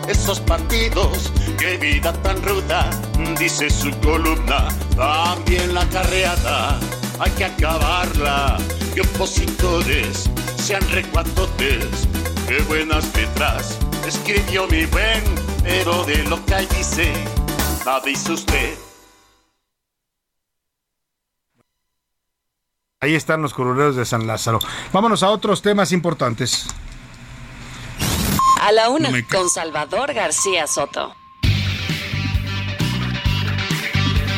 esos partidos, qué vida tan ruda, dice su columna, también la carreada, hay que acabarla, que opositores sean recuatotes, qué buenas letras, escribió mi buen, pero de lo que ahí dice, nada dice usted. Ahí están los coroneros de San Lázaro. Vámonos a otros temas importantes. A la una, no con Salvador García Soto.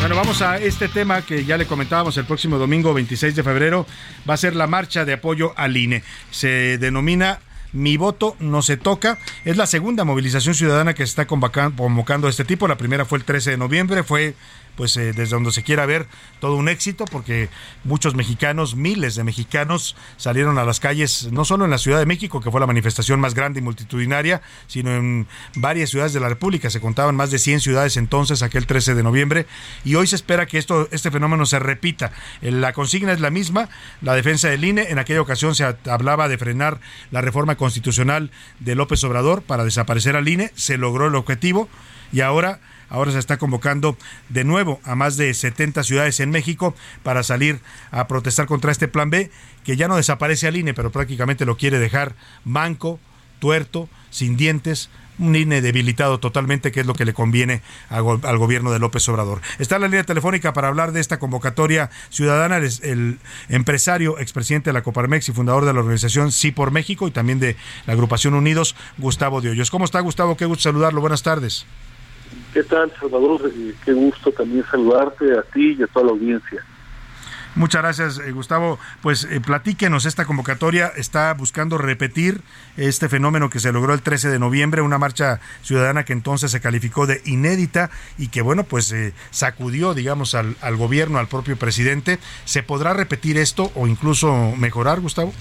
Bueno, vamos a este tema que ya le comentábamos el próximo domingo 26 de febrero. Va a ser la marcha de apoyo al INE. Se denomina mi voto no se toca. Es la segunda movilización ciudadana que se está convocando este tipo. La primera fue el 13 de noviembre, fue pues eh, desde donde se quiera ver todo un éxito porque muchos mexicanos, miles de mexicanos salieron a las calles, no solo en la Ciudad de México, que fue la manifestación más grande y multitudinaria, sino en varias ciudades de la República. Se contaban más de 100 ciudades entonces, aquel 13 de noviembre, y hoy se espera que esto, este fenómeno se repita. La consigna es la misma, la defensa del INE. En aquella ocasión se hablaba de frenar la reforma constitucional de López Obrador para desaparecer al INE. Se logró el objetivo y ahora ahora se está convocando de nuevo a más de 70 ciudades en México para salir a protestar contra este plan B, que ya no desaparece al INE, pero prácticamente lo quiere dejar manco, tuerto, sin dientes, un INE debilitado totalmente, que es lo que le conviene al gobierno de López Obrador. Está en la línea telefónica para hablar de esta convocatoria ciudadana el, empresario, expresidente de la Coparmex y fundador de la organización Sí por México y también de la agrupación Unidos, Gustavo de. ¿Cómo está Gustavo? Qué gusto saludarlo. Buenas tardes. ¿Qué tal, Salvador? Eh, qué gusto también saludarte a ti y a toda la audiencia. Muchas gracias, eh, Gustavo. Pues eh, platíquenos, esta convocatoria está buscando repetir este fenómeno que se logró el 13 de noviembre, una marcha ciudadana que entonces se calificó de inédita y que, bueno, pues sacudió, digamos, al, al, gobierno, al propio presidente. ¿Se podrá repetir esto o incluso mejorar, Gustavo?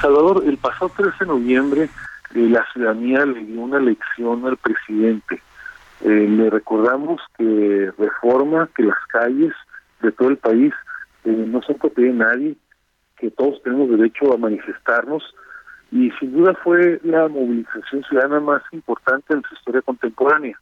Salvador, el pasado 13 de noviembre la ciudadanía le dio una lección al presidente eh, le recordamos que reforma, que las calles de todo el país eh, no son propiedad de nadie, que todos tenemos derecho a manifestarnos y sin duda fue la movilización ciudadana más importante en su historia contemporánea.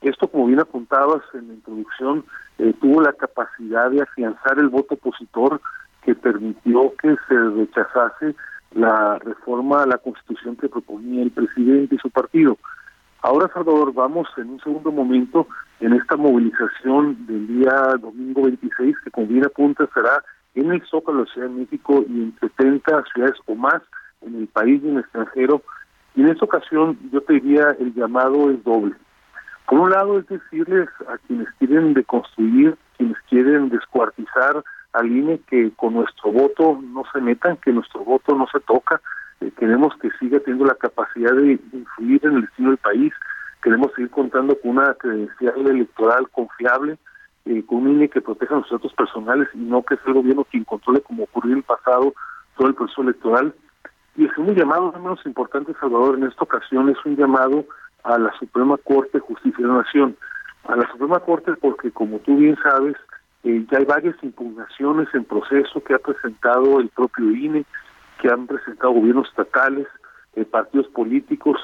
Esto, como bien apuntabas en la introducción, eh, tuvo la capacidad de afianzar el voto opositor que permitió que se rechazase la reforma a la constitución que proponía el presidente y su partido. Ahora, Salvador, vamos en un segundo momento en esta movilización del día domingo 26, que con bien apunta será en el Zócalo Ciudad de México y en 70 ciudades o más en el país y en el extranjero. Y en esta ocasión yo te diría el llamado es doble. Por un lado es decirles a quienes quieren deconstruir, quienes quieren descuartizar al INE que con nuestro voto no se metan, que nuestro voto no se toca, eh, queremos que siga teniendo la capacidad de influir en el destino del país, queremos seguir contando con una credencial electoral confiable, eh, con un INE que proteja los datos personales y no que sea el gobierno quien controle, como ocurrió en el pasado, todo el proceso electoral. Y el segundo llamado, no menos importante, Salvador, en esta ocasión es un llamado a la Suprema Corte de Justicia de la Nación. A la Suprema Corte porque, como tú bien sabes, eh, ya hay varias impugnaciones en proceso que ha presentado el propio INE, que han presentado gobiernos estatales, eh, partidos políticos,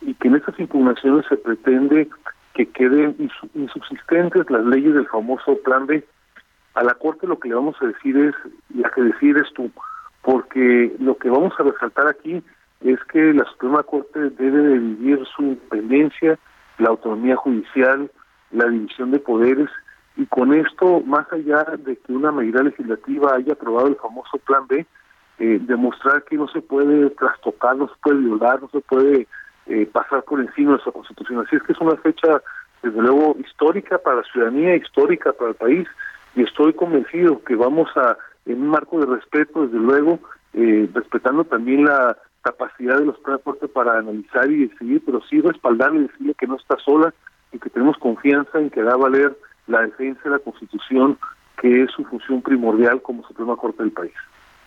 y que en estas impugnaciones se pretende que queden insubsistentes las leyes del famoso Plan B. A la Corte lo que le vamos a decir es, la que decides tú, porque lo que vamos a resaltar aquí es que la Suprema Corte debe de vivir su independencia, la autonomía judicial, la división de poderes, y con esto, más allá de que una medida legislativa haya aprobado el famoso Plan B, eh, demostrar que no se puede trastocar, no se puede violar, no se puede eh, pasar por encima de esa constitución. Así es que es una fecha, desde luego, histórica para la ciudadanía, histórica para el país, y estoy convencido que vamos a, en un marco de respeto, desde luego, eh, respetando también la capacidad de los transportes para analizar y decidir, pero sí respaldar y decirle que no está sola y que tenemos confianza en que da a valer la defensa de la Constitución, que es su función primordial como Suprema Corte del país.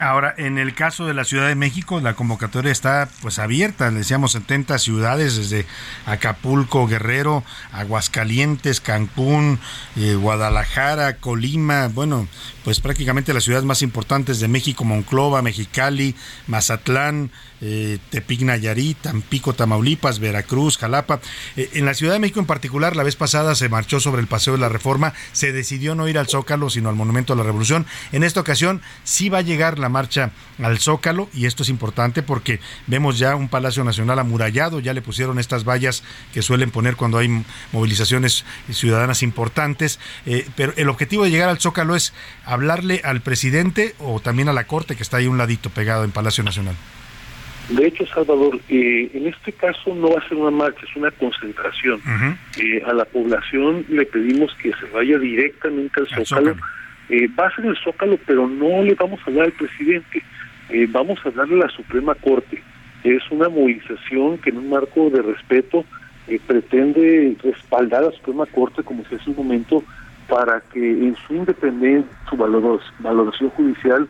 Ahora, en el caso de la Ciudad de México, la convocatoria está pues abierta, decíamos 70 ciudades, desde Acapulco, Guerrero, Aguascalientes, Cancún, eh, Guadalajara, Colima, bueno, pues prácticamente las ciudades más importantes de México, Monclova, Mexicali, Mazatlán, eh, Tepic Nayarit, Tampico, Tamaulipas, Veracruz, Jalapa. Eh, en la Ciudad de México en particular, la vez pasada se marchó sobre el Paseo de la Reforma, se decidió no ir al Zócalo, sino al Monumento a la Revolución. En esta ocasión sí va a llegar la marcha al Zócalo y esto es importante porque vemos ya un Palacio Nacional amurallado, ya le pusieron estas vallas que suelen poner cuando hay movilizaciones ciudadanas importantes, eh, pero el objetivo de llegar al Zócalo es hablarle al presidente o también a la Corte que está ahí un ladito pegado en Palacio Nacional. De hecho, Salvador, eh, en este caso no va a ser una marcha, es una concentración. Eh, a la población le pedimos que se vaya directamente al Zócalo. Eh, va a ser el Zócalo, pero no le vamos a hablar al presidente, vamos a hablarle a la Suprema Corte. Es una movilización que en un marco de respeto pretende respaldar a la Suprema Corte, como se hace un momento, para que en su independencia, su valoración judicial,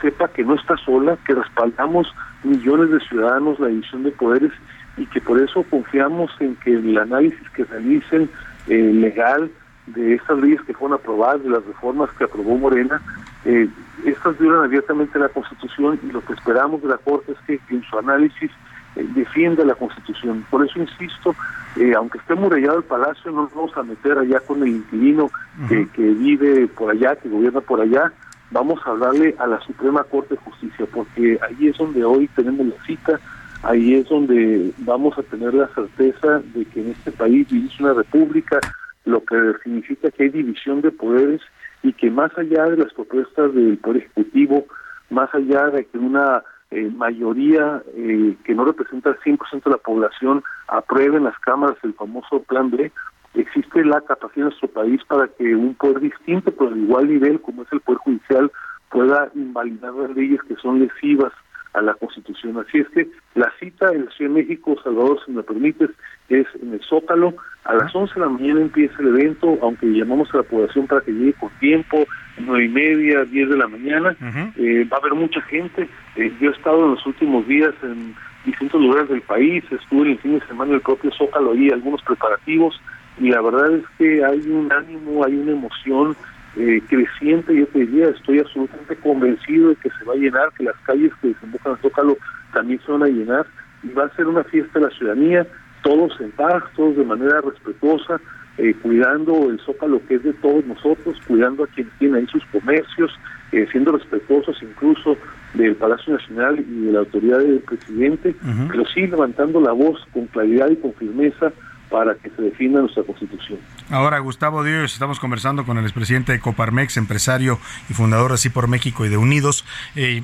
sepa que no está sola, que respaldamos millones de ciudadanos la división de poderes y que por eso confiamos en que el análisis que realicen eh, legal de estas leyes que fueron aprobadas, de las reformas que aprobó Morena, eh, estas violan abiertamente la Constitución y lo que esperamos de la Corte es que en su análisis eh, defienda la Constitución. Por eso insisto, eh, aunque esté murallado el palacio, no nos vamos a meter allá con el inquilino que, que vive por allá, que gobierna por allá, vamos a hablarle a la Suprema Corte de Justicia, porque ahí es donde hoy tenemos la cita, ahí es donde vamos a tener la certeza de que en este país vivimos una república, lo que significa que hay división de poderes y que más allá de las propuestas del Poder Ejecutivo, más allá de que una eh, mayoría eh, que no representa el 100% de la población apruebe en las cámaras el famoso Plan B, existe la capacidad en nuestro país para que un poder distinto, pero de igual nivel, como es el Poder Judicial, pueda invalidar las leyes que son lesivas a la Constitución. Así es que la cita en la Ciudad de México, Salvador, si me permites, es en el Zócalo. A las 11 de la mañana empieza el evento, aunque llamamos a la población para que llegue con tiempo, nueve y media, 10 de la mañana. Eh, va a haber mucha gente. Eh, yo he estado en los últimos días en distintos lugares del país, estuve el fin de semana en el propio Zócalo ahí, algunos preparativos, y la verdad es que hay un ánimo, hay una emoción eh, creciente, yo te diría, estoy absolutamente convencido de que se va a llenar, que las calles que desembocan al Zócalo también se van a llenar. Y va a ser una fiesta de la ciudadanía, todos en paz, todos de manera respetuosa, eh, cuidando el Zócalo que es de todos nosotros, cuidando a quienes tienen ahí sus comercios, eh, siendo respetuosos incluso del Palacio Nacional y de la autoridad del presidente, pero sí levantando la voz con claridad y con firmeza para que se defina nuestra constitución. Ahora, Gustavo Díaz, estamos conversando con el expresidente de Coparmex, empresario y fundador así por México y de Unidos. Eh,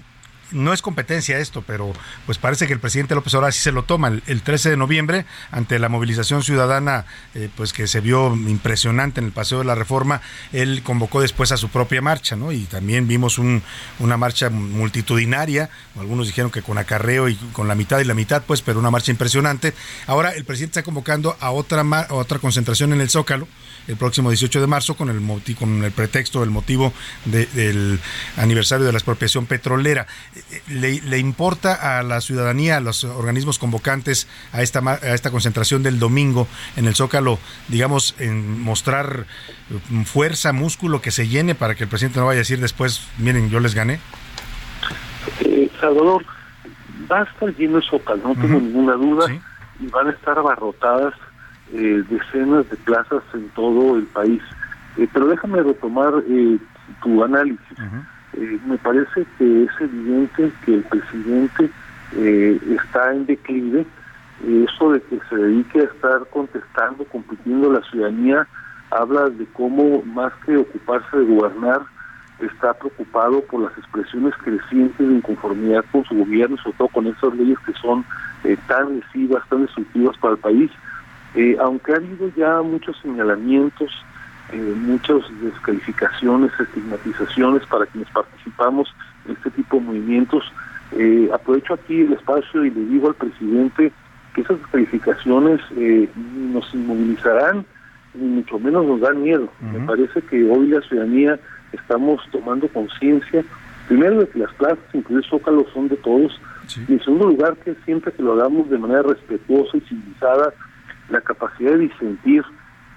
no es competencia esto, pero pues parece que el presidente López Obrador sí se lo toma. El, 13 de noviembre, ante la movilización ciudadana, eh, pues que se vio impresionante en el Paseo de la Reforma, él convocó después a su propia marcha, ¿no? Y también vimos una marcha multitudinaria, algunos dijeron que con acarreo y con la mitad y la mitad, pues, pero una marcha impresionante. Ahora el presidente está convocando a otra, a otra concentración en el Zócalo el próximo 18 de marzo con el, con el pretexto del motivo del aniversario de la expropiación petrolera. ¿Le, ¿Le, importa a la ciudadanía, a los organismos convocantes a esta, a esta concentración del domingo en el Zócalo, digamos, en mostrar fuerza, músculo que se llene para que el presidente no vaya a decir después, miren, yo les gané? Eh, Salvador, va a estar lleno el Zócalo, no tengo ninguna duda, y van a estar abarrotadas eh, decenas de plazas en todo el país. Eh, pero déjame retomar eh, tu análisis. Me parece que es evidente que el presidente está en declive. eso de que se dedique a estar contestando, compitiendo la ciudadanía, habla de cómo más que ocuparse de gobernar, está preocupado por las expresiones crecientes de inconformidad con su gobierno, sobre todo con esas leyes que son tan lesivas, tan destructivas para el país. Eh, aunque ha habido ya muchos señalamientos, eh, muchas descalificaciones, estigmatizaciones para quienes participamos en este tipo de movimientos, eh, aprovecho aquí el espacio y le digo al presidente que esas descalificaciones nos inmovilizarán ni mucho menos nos dan miedo. Me parece que hoy la ciudadanía estamos tomando conciencia, primero de que las plazas, incluso Zócalo, son de todos, y en segundo lugar que siempre que lo hagamos de manera respetuosa y civilizada, la capacidad de disentir,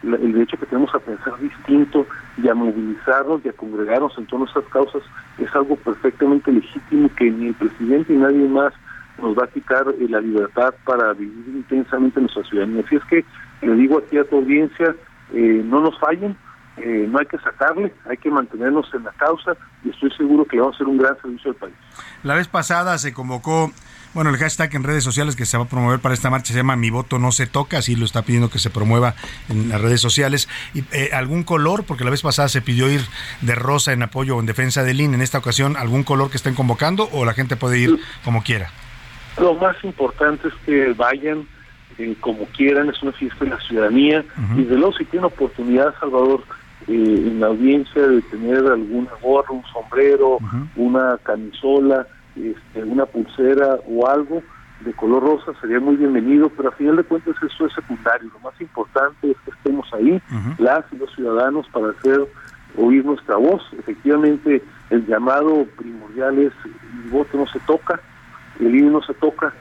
el derecho que tenemos a pensar distinto y a movilizarnos y a congregarnos en todas nuestras causas es algo perfectamente legítimo que ni el presidente ni nadie más nos va a quitar eh, la libertad para vivir intensamente nuestra ciudadanía. Así es que le digo aquí a tu audiencia, eh, no nos fallen, eh, no hay que sacarle, hay que mantenernos en la causa y estoy seguro que vamos a hacer un gran servicio al país. La vez pasada se convocó bueno, el hashtag en redes sociales que se va a promover para esta marcha se llama Mi voto no se toca, así lo está pidiendo que se promueva en las redes sociales. Y, eh, ¿Algún color? Porque la vez pasada se pidió ir de rosa en apoyo o en defensa del INE. En esta ocasión, ¿algún color que estén convocando o la gente puede ir como quiera? Lo más importante es que vayan eh, como quieran, es una fiesta de la ciudadanía. Y de luego, si tiene oportunidad, Salvador, eh, en la audiencia de tener alguna gorra, un sombrero, una camisola, este, una pulsera o algo de color rosa sería muy bienvenido, pero a final de cuentas eso es secundario. Lo más importante es que estemos ahí, las y los ciudadanos, para hacer oír nuestra voz. Efectivamente, el llamado primordial es el voto no se toca, el INE no se toca.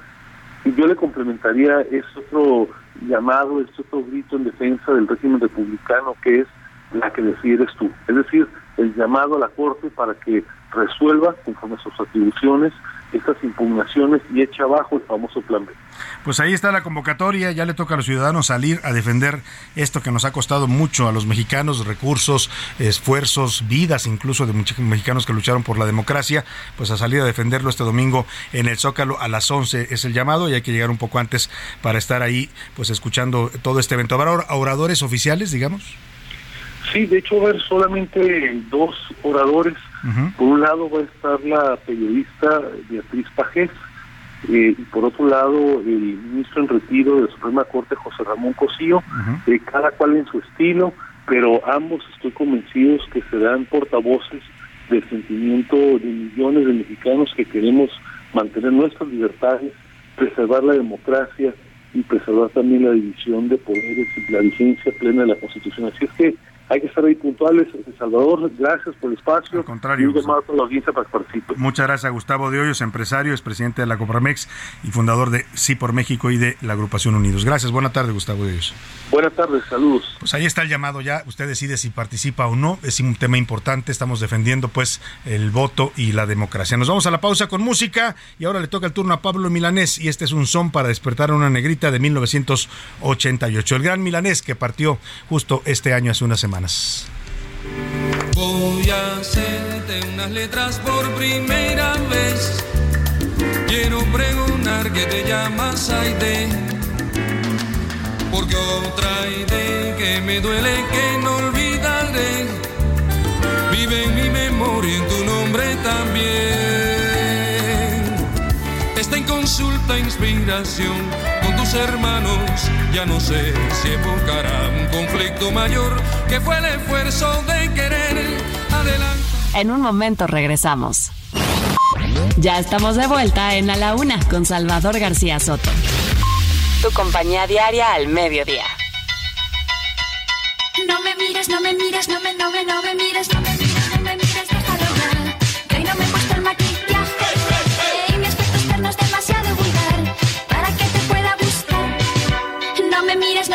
Y yo le complementaría es otro llamado, es otro grito en defensa del régimen republicano que es la que decides tú. Es decir, el llamado a la Corte para que resuelva conforme a sus atribuciones estas impugnaciones y eche abajo el famoso plan B. Pues ahí está la convocatoria, ya le toca a los ciudadanos salir a defender esto que nos ha costado mucho a los mexicanos, recursos, esfuerzos, vidas incluso de muchos mexicanos que lucharon por la democracia, pues a salir a defenderlo este domingo en el Zócalo a las 11 es el llamado y hay que llegar un poco antes para estar ahí pues escuchando todo este evento. ¿Habrá oradores oficiales, digamos? Sí, de hecho va a haber solamente dos oradores. Por un lado va a estar la periodista Beatriz Pajés, eh, y por otro lado el ministro en retiro de la Suprema Corte José Ramón Cosío, eh, cada cual en su estilo, pero ambos estoy convencidos que serán portavoces del sentimiento de millones de mexicanos que queremos mantener nuestras libertades, preservar la democracia y preservar también la división de poderes y la vigencia plena de la Constitución. Así es que hay que estar ahí puntuales. Salvador, gracias por el espacio. Al contrario. Y a la audiencia para Muchas gracias a Gustavo de Hoyos, empresario, es presidente de la Copramex y fundador de Sí por México y de la agrupación Unidos. Gracias, buena tarde, Gustavo de Hoyos. Buenas tardes, saludos. Pues ahí está el llamado ya, usted decide si participa o no, es un tema importante, estamos defendiendo pues el voto y la democracia. Nos vamos a la pausa con música y ahora le toca el turno a Pablo Milanés y este es un son para despertar a una negrita de 1988, el gran Milanés que partió justo este año hace una semana. Voy a hacerte unas letras por primera vez. Quiero preguntar que te llamas Aide. Porque otra idea que me duele que no olvidaré. Vive en mi memoria en tu nombre también. Esta inconsulta inspiración hermanos, ya no sé si evocará un conflicto mayor que fue el esfuerzo de querer adelante. En un momento regresamos. Ya estamos de vuelta en A la Una con Salvador García Soto. Tu compañía diaria al mediodía. No me mires, no me mires, no me, no me, no me mires, no me mires, no me mires, déjalo ya. Que hoy no me he puesto el maquillaje.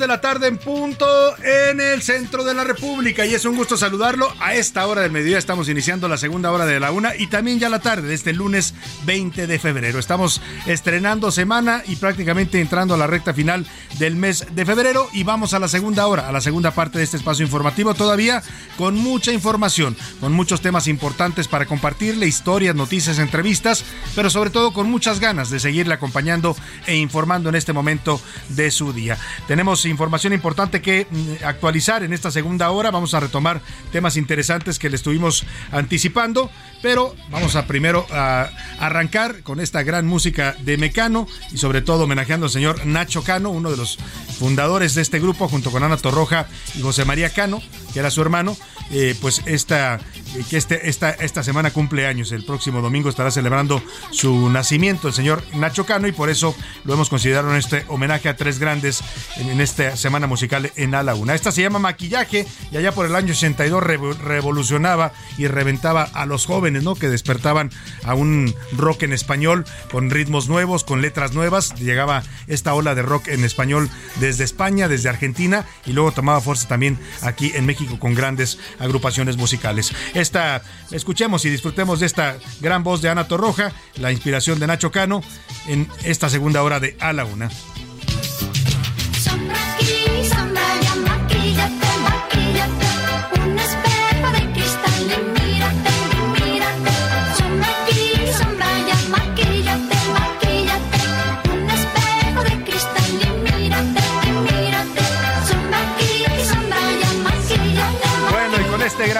de la tarde en punto en el centro de la República y es un gusto saludarlo. A esta hora del mediodía estamos iniciando la segunda hora de la una y también ya la tarde de este lunes 20 de febrero. Estamos estrenando semana y prácticamente entrando a la recta final del mes de febrero y vamos a la segunda hora, a la segunda parte de este espacio informativo todavía con mucha información, con muchos temas importantes para compartirle, historias, noticias, entrevistas, pero sobre todo con muchas ganas de seguirle acompañando e informando en este momento de su día. Tenemos información importante que mm, actualizar en esta segunda hora. Vamos a retomar temas interesantes que le estuvimos anticipando, pero vamos a primero a arrancar con esta gran música de Mecano y sobre todo homenajeando al señor Nacho Cano, uno de los fundadores de este grupo, junto con Ana Torroja y José María Cano, que era su hermano. Eh, pues esta, que este, esta, esta semana cumple años. El próximo domingo estará celebrando su nacimiento el señor Nacho Cano y por eso lo hemos considerado en este homenaje a tres grandes en, esta semana musical en A la Una. Esta se llama Maquillaje y allá por el año 82 revo- revolucionaba y reventaba a los jóvenes, ¿no? Que despertaban a un rock en español con ritmos nuevos, con letras nuevas. Llegaba esta ola de rock en español desde España, desde Argentina y luego tomaba fuerza también aquí en México con grandes agrupaciones musicales. esta, escuchemos y disfrutemos de esta gran voz de Ana Torroja, la inspiración de Nacho Cano, en esta segunda hora de A la Una.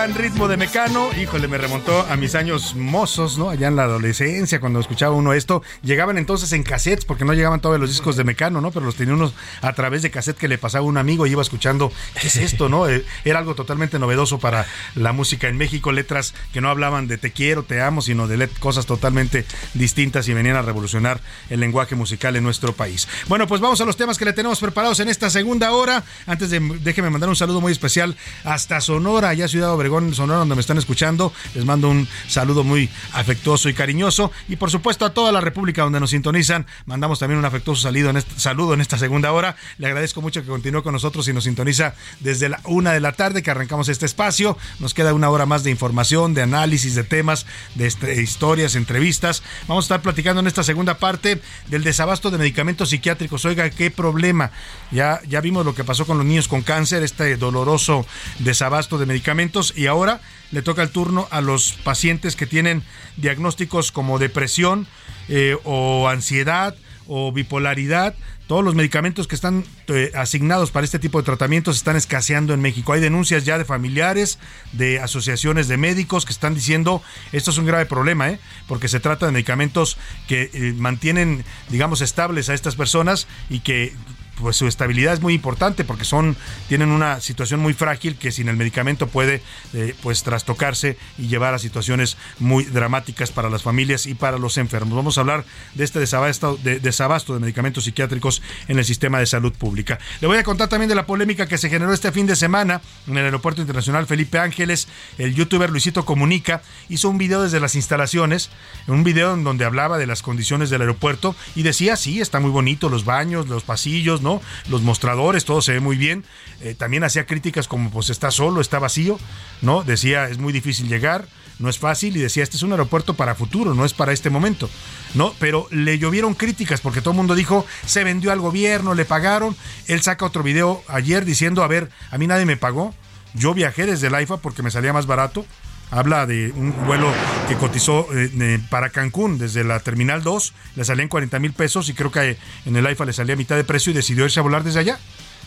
Gran ritmo de Mecano, híjole, me remontó a mis años mozos, ¿no? Allá en la adolescencia, cuando escuchaba uno esto. Llegaban entonces en cassettes, porque no llegaban todos los discos de Mecano, ¿no? Pero los tenía unos a través de cassette que le pasaba a un amigo y iba escuchando, ¿qué es esto, no? Eh, Era algo totalmente novedoso para la música en México, letras que no hablaban de te quiero, te amo, sino de cosas totalmente distintas y venían a revolucionar el lenguaje musical en nuestro país. Bueno, pues vamos a los temas que le tenemos preparados en esta segunda hora. Antes de, déjeme mandar un saludo muy especial hasta Sonora, allá Ciudad Obregón, Sonora, donde me están escuchando. Les mando un saludo muy afectuoso y cariñoso. Y por supuesto a toda la República donde nos sintonizan, mandamos también un afectuoso saludo en, este, saludo en esta segunda hora. Le agradezco mucho que continúe con nosotros y nos sintoniza desde la una de la tarde que arrancamos este espacio. Nos queda una hora más de información, de análisis, de temas, de este- historias, entrevistas. Vamos a estar platicando en esta segunda parte del desabasto de medicamentos psiquiátricos. Oiga, qué problema. Ya, ya vimos lo que pasó con los niños con cáncer, este doloroso desabasto de medicamentos y ahora le toca el turno a los pacientes que tienen diagnósticos como depresión eh, o ansiedad o bipolaridad. Todos los medicamentos que están eh, asignados para este tipo de tratamientos están escaseando en México. Hay denuncias ya de familiares, de asociaciones de médicos que están diciendo esto es un grave problema, ¿eh? porque se trata de medicamentos que mantienen, digamos, estables a estas personas y que pues su estabilidad es muy importante porque son tienen una situación muy frágil que sin el medicamento puede eh, pues trastocarse y llevar a situaciones muy dramáticas para las familias y para los enfermos. Vamos a hablar de este desabasto de, desabasto de medicamentos psiquiátricos en el sistema de salud pública. Le voy a contar también de la polémica que se generó este fin de semana en el Aeropuerto Internacional Felipe Ángeles. El youtuber Luisito Comunica hizo un video desde las instalaciones, un video en donde hablaba de las condiciones del aeropuerto y decía, sí, está muy bonito, los baños, los pasillos, ¿no? Los mostradores, todo se ve muy bien. Eh, también hacía críticas como, pues está solo, está vacío, ¿no? Decía, es muy difícil llegar, no es fácil y decía, este es un aeropuerto para futuro, no es para este momento, ¿no? Pero le llovieron críticas porque todo el mundo dijo, se vendió al gobierno, le pagaron. Él saca otro video ayer diciendo, a ver, a mí nadie me pagó, yo viajé desde el AIFA porque me salía más barato. Habla de un vuelo que cotizó eh, eh, para Cancún desde la Terminal 2, le salían 40 mil pesos y creo que en el AIFA le salía a mitad de precio y decidió irse a volar desde allá.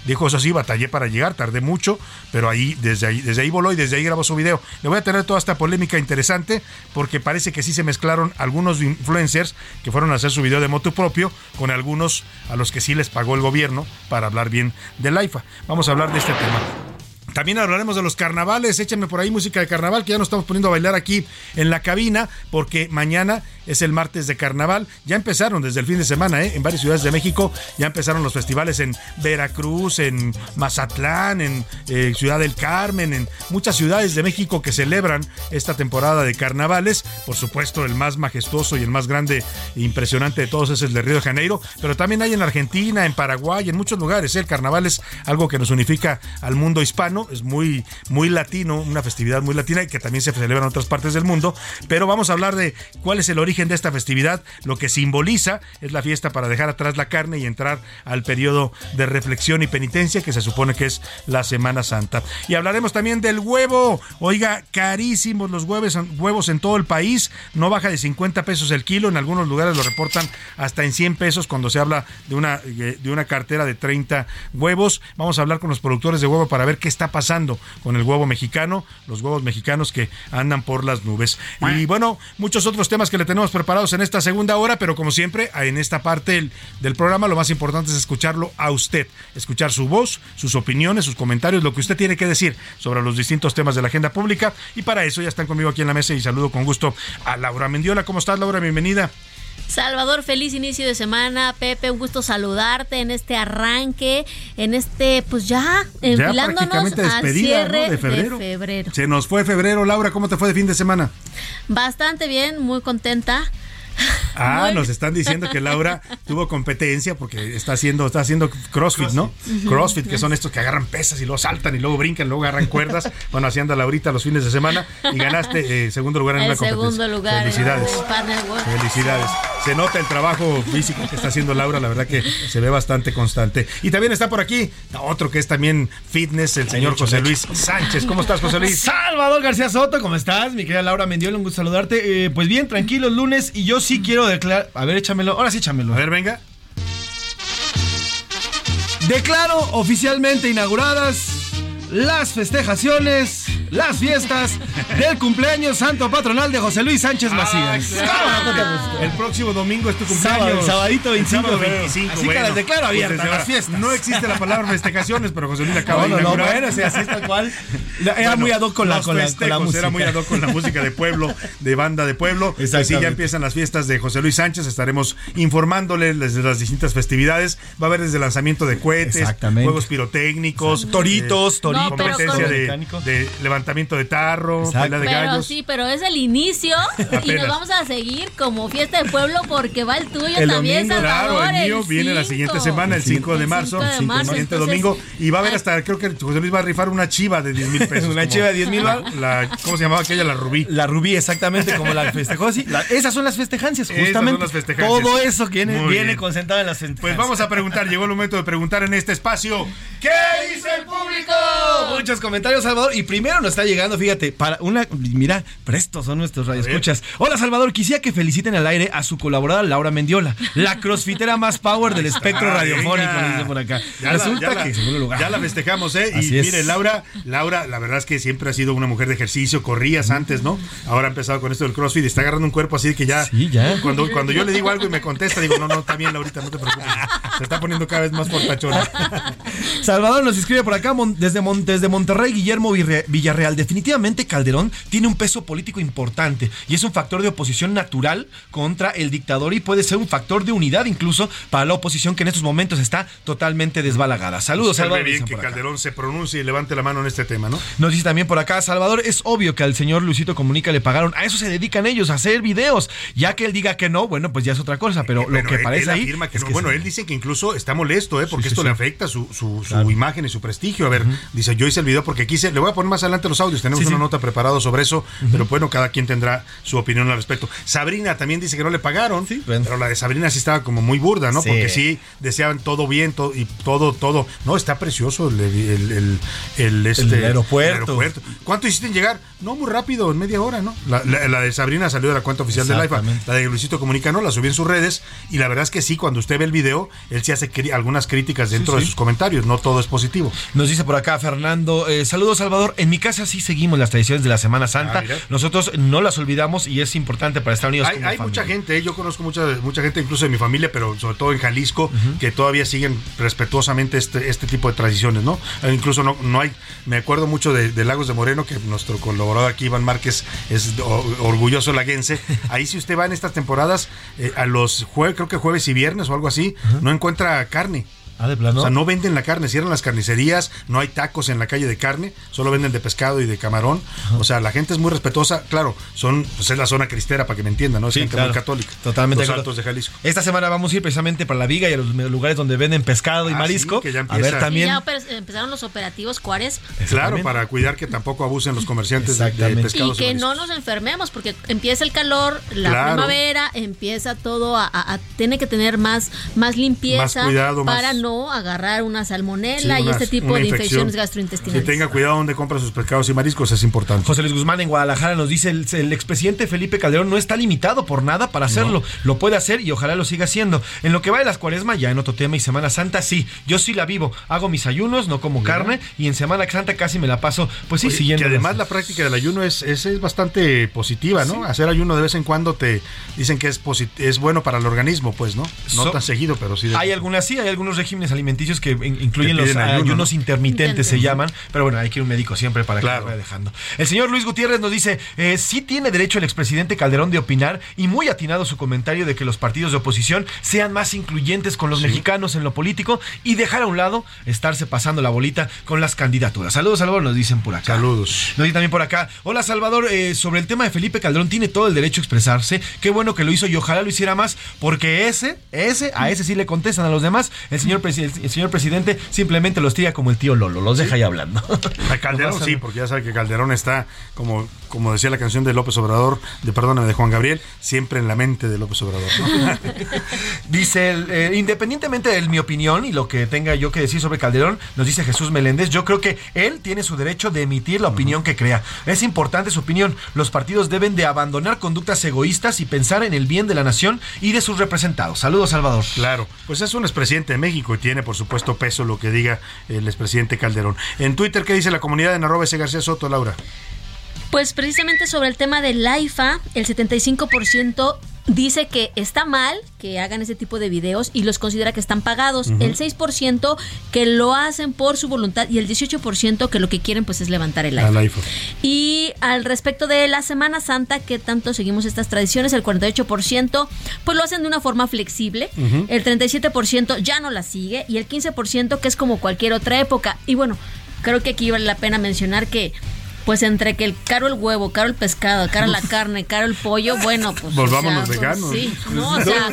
Dijo, eso sí, batallé para llegar, tardé mucho, pero ahí desde ahí desde ahí voló y desde ahí grabó su video. Le voy a tener toda esta polémica interesante porque parece que sí se mezclaron algunos influencers que fueron a hacer su video de moto propio con algunos a los que sí les pagó el gobierno para hablar bien del AIFA. Vamos a hablar de este tema. También hablaremos de los carnavales. Échame por ahí música de carnaval, que ya nos estamos poniendo a bailar aquí en la cabina, porque mañana es el martes de carnaval. Ya empezaron desde el fin de semana, ¿eh? En varias ciudades de México ya empezaron los festivales en Veracruz, en Mazatlán, en eh, Ciudad del Carmen, en muchas ciudades de México que celebran esta temporada de carnavales. Por supuesto, el más majestuoso y el más grande e impresionante de todos es el de Río de Janeiro, pero también hay en Argentina, en Paraguay, en muchos lugares. ¿eh? El carnaval es algo que nos unifica al mundo hispano, es muy, muy latino, una festividad muy latina y que también se celebra en otras partes del mundo. Pero vamos a hablar de cuál es el origen de esta festividad. Lo que simboliza es la fiesta para dejar atrás la carne y entrar al periodo de reflexión y penitencia que se supone que es la Semana Santa. Y hablaremos también del huevo. Oiga, carísimos los huevos, huevos en todo el país. No baja de 50 pesos el kilo. En algunos lugares lo reportan hasta en 100 pesos cuando se habla de una, de una cartera de 30 huevos. Vamos a hablar con los productores de huevo para ver qué está pasando con el huevo mexicano, los huevos mexicanos que andan por las nubes. Y bueno, muchos otros temas que le tenemos preparados en esta segunda hora, pero como siempre, en esta parte del, del programa lo más importante es escucharlo a usted, escuchar su voz, sus opiniones, sus comentarios, lo que usted tiene que decir sobre los distintos temas de la agenda pública. Y para eso ya están conmigo aquí en la mesa y saludo con gusto a Laura Mendiola. ¿Cómo estás, Laura? Bienvenida. Salvador, feliz inicio de semana. Pepe, un gusto saludarte en este arranque, en este, pues ya, enfilándonos prácticamente al cierre ¿no? de febrero. de febrero. Se nos fue febrero, Laura. ¿Cómo te fue de fin de semana? Bastante bien, muy contenta. Ah, nos están diciendo que Laura tuvo competencia porque está haciendo, está haciendo CrossFit, ¿no? CrossFit, que son estos que agarran pesas y luego saltan y luego brincan, luego agarran cuerdas. Bueno, así anda Laurita los fines de semana y ganaste eh, segundo lugar en El una competencia. segundo lugar. Felicidades. en. Felicidades. Se nota el trabajo físico que está haciendo Laura, la verdad que se ve bastante constante. Y también está por aquí otro que es también fitness, el señor José Luis Sánchez. ¿Cómo estás, José Luis? Salvador García Soto, ¿cómo estás? Mi querida Laura Mendiola, un gusto saludarte. Eh, pues bien, tranquilo, lunes. Y yo sí quiero declarar. A ver, échamelo. Ahora sí, échamelo. A ver, venga. Declaro oficialmente inauguradas las festejaciones, las fiestas del cumpleaños santo patronal de José Luis Sánchez Macías. claro. El próximo domingo es tu cumpleaños. Sábado, sabadito 25 El sábado de febrero. 25, Así que las declaro abiertas, las fiestas. No existe la palabra festejaciones, pero José Luis acaba No, de no, no, inaugurar. bueno, o sea, así tal cual. Era muy ad hoc con la- con la- con la festejos, música. Era muy ad hoc con la música de pueblo, de banda de pueblo. Pues sí, ya empiezan las fiestas de José Luis Sánchez. Estaremos informándoles desde las distintas festividades. Va a haber desde lanzamiento de cohetes, juegos pirotécnicos, Toritos, eh, toritos. No, pero competencia de, levantamiento de tarro, pelea de Pero gallos. sí, pero es el inicio y nos vamos a seguir como fiesta de pueblo porque va el tuyo El también, domingo, claro, el mío viene la siguiente semana, el 5 de El marzo, 5 de marzo, el siguiente entonces- domingo, y va a haber hasta, creo que José Luis va a rifar una chiva de 10 mil pesos. Una chiva de 10,000 la- bar. la- ¿Cómo se llamaba aquella? La rubí. La rubí, exactamente como la festejó. Sí, la- esas son las festejancias, Esas justamente. son las festejancias. Todo eso viene, Muy viene bien. concentrado en las festejancias. Pues vamos a preguntar, llegó el momento de preguntar en este espacio. ¿Qué dice el público? Muchos comentarios, Salvador. Y primero nos está llegando, fíjate, para una. Mira, prestos son nuestros radioescuchas. Hola, Salvador. Quisiera que feliciten al aire a su colaboradora Laura Mendiola, la crossfitera más power del espectro radiofónico, dice por acá. Ya la, Resulta ya la- que lugar. ya la festejamos, ¿eh? Así y es. mire, Laura, Laura, la verdad es que siempre ha sido una mujer de ejercicio, corrías antes, ¿no? Ahora ha empezado con esto del CrossFit está agarrando un cuerpo así que ya. Sí, ya. Cuando, cuando yo le digo algo y me contesta, digo, no, no, está bien, Laurita, no te preocupes. Se está poniendo cada vez más portachona. Salvador nos escribe por acá desde, Mon- desde Monterrey, Guillermo Villarreal. Definitivamente Calderón tiene un peso político importante y es un factor de oposición natural contra el dictador y puede ser un factor de unidad incluso para la oposición que en estos momentos está totalmente desbalagada. Saludos, Salve Salvador. bien que. Calderón se pronuncie y levante la mano en este tema, ¿no? Nos dice también por acá, Salvador, es obvio que al señor Luisito Comunica le pagaron, a eso se dedican ellos, a hacer videos. Ya que él diga que no, bueno, pues ya es otra cosa, pero lo Bueno, que él- parece él ahí... afirma que es no. que bueno, él dice que incluso está molesto, ¿eh? Porque Sí, esto sí, le afecta su, su, su Claro. imagen y su prestigio. A ver, dice, yo hice el video porque quise, le voy a poner más adelante los audios, tenemos Sí, una sí. nota preparada sobre eso, pero bueno, cada quien tendrá su opinión al respecto. Sabrina también dice que no le pagaron, pero la de Sabrina sí estaba como muy burda, ¿no? Porque sí deseaban todo bien todo, y todo, todo. No, está precioso el, el, el, el, este, aeropuerto. ¿Cuánto hiciste en llegar? No, muy rápido, en media hora, ¿no? La, la- la de Sabrina salió de la cuenta oficial del IFA. Exactamente. La de Luisito Comunica no, la subió en sus redes. Y la verdad es que sí, cuando usted ve el video, él sí hace algunas críticas dentro de sus comentarios. No todo es positivo. Nos dice por acá Fernando, eh, saludos Salvador, en mi casa sí seguimos las tradiciones de la Semana Santa, Ah, nosotros no las olvidamos y es importante para estar unidos Hay, como hay mucha gente, yo conozco mucha, mucha gente, incluso de mi familia, pero sobre todo en Jalisco, que todavía siguen respetuosamente este, este tipo de tradiciones, ¿no? Eh, incluso no, no hay, me acuerdo mucho de, de Lagos de Moreno, que nuestro colaborador aquí, Iván Márquez, es o- orgulloso laguense. Ahí si usted va en estas temporadas, eh, a los jueves, creo que jueves y viernes o algo así, no encuentra carne. Ah, de plano. O sea, no venden la carne, cierran las carnicerías, no hay tacos en la calle de carne, solo venden de pescado y de camarón. O sea, la gente es muy respetuosa. Claro, son, pues es la zona cristera, para que me entiendan, ¿no? Es Sí, gente claro. muy católica. Totalmente Los de acuerdo. altos de Jalisco. Esta semana vamos a ir precisamente para la viga y a los lugares donde venden pescado y Ah, marisco. sí, que ya a ver también. Y ya empezaron los operativos Cuares Claro, para cuidar que tampoco abusen los comerciantes de, pescados. y que no nos enfermemos porque empieza el calor, la Claro. primavera, empieza todo a, a- a- tiene que tener más más limpieza Más cuidado, más- para no agarrar una salmonela Sí, y este tipo de infección. infecciones gastrointestinales. tenga cuidado donde compra sus pescados y mariscos, es importante. José Luis Guzmán en Guadalajara nos dice, el, el expresidente Felipe Calderón no está limitado por nada para hacerlo, lo puede hacer y ojalá lo siga haciendo. En lo que va de las cuaresmas, ya en otro tema y Semana Santa, sí, yo sí la vivo, hago mis ayunos, no como carne y en Semana Santa casi me la paso, pues sí, Oye, siguiendo. que además la práctica del ayuno es, es, es bastante positiva, ¿no? Hacer ayuno de vez en cuando te dicen que es es bueno para el organismo, pues, ¿no? No So- tan seguido, pero sí. de- Hay algunas sí, hay algunos regímenes regímenes alimenticios que incluyen los ayunos intermitentes, se llaman, pero bueno, hay que ir a un médico siempre para que lo vaya dejando. El señor Luis Gutiérrez nos dice, eh, sí tiene derecho el expresidente Calderón de opinar y muy atinado su comentario de que los partidos de oposición sean más incluyentes con los mexicanos en lo político y dejar a un lado estarse pasando la bolita con las candidaturas. Saludos, Salvador, nos dicen por acá. Saludos. Nos dicen también por acá. Hola, Salvador, eh, sobre el tema de Felipe Calderón, tiene todo el derecho a expresarse. Qué bueno que lo hizo y ojalá lo hiciera más, porque ese, ese, a ese sí le contestan a los demás. El señor, el señor presidente simplemente los tira como el tío Lolo, los deja ahí hablando. A Calderón sí, porque ya sabe que Calderón está, como, como decía la canción de López Obrador, de perdona, de Juan Gabriel, siempre en la mente de López Obrador. dice, eh, independientemente de mi opinión y lo que tenga yo que decir sobre Calderón, nos dice Jesús Meléndez, yo creo que él tiene su derecho de emitir la opinión que crea. Es importante su opinión. Los partidos deben de abandonar conductas egoístas y pensar en el bien de la nación y de sus representados. Saludos, Salvador. Claro, pues es un expresidente de México y tiene, por supuesto, peso lo que diga el expresidente Calderón. En Twitter, ¿qué dice la comunidad en arroba ese García Soto, Laura? Pues precisamente sobre el tema del IFA, el 75% dice que está mal que hagan ese tipo de videos y los considera que están pagados. El 6% que lo hacen por su voluntad y el 18% que lo que quieren pues es levantar el iPhone. Y al respecto de la Semana Santa, que tanto seguimos estas tradiciones, el 48% pues lo hacen de una forma flexible, el 37% ya no la sigue y el 15% que es como cualquier otra época. Y bueno, creo que aquí vale la pena mencionar que pues entre que el caro el huevo, caro el pescado, caro la carne, caro el pollo, bueno, pues. Volvamos los veganos. Sí, no, o sea,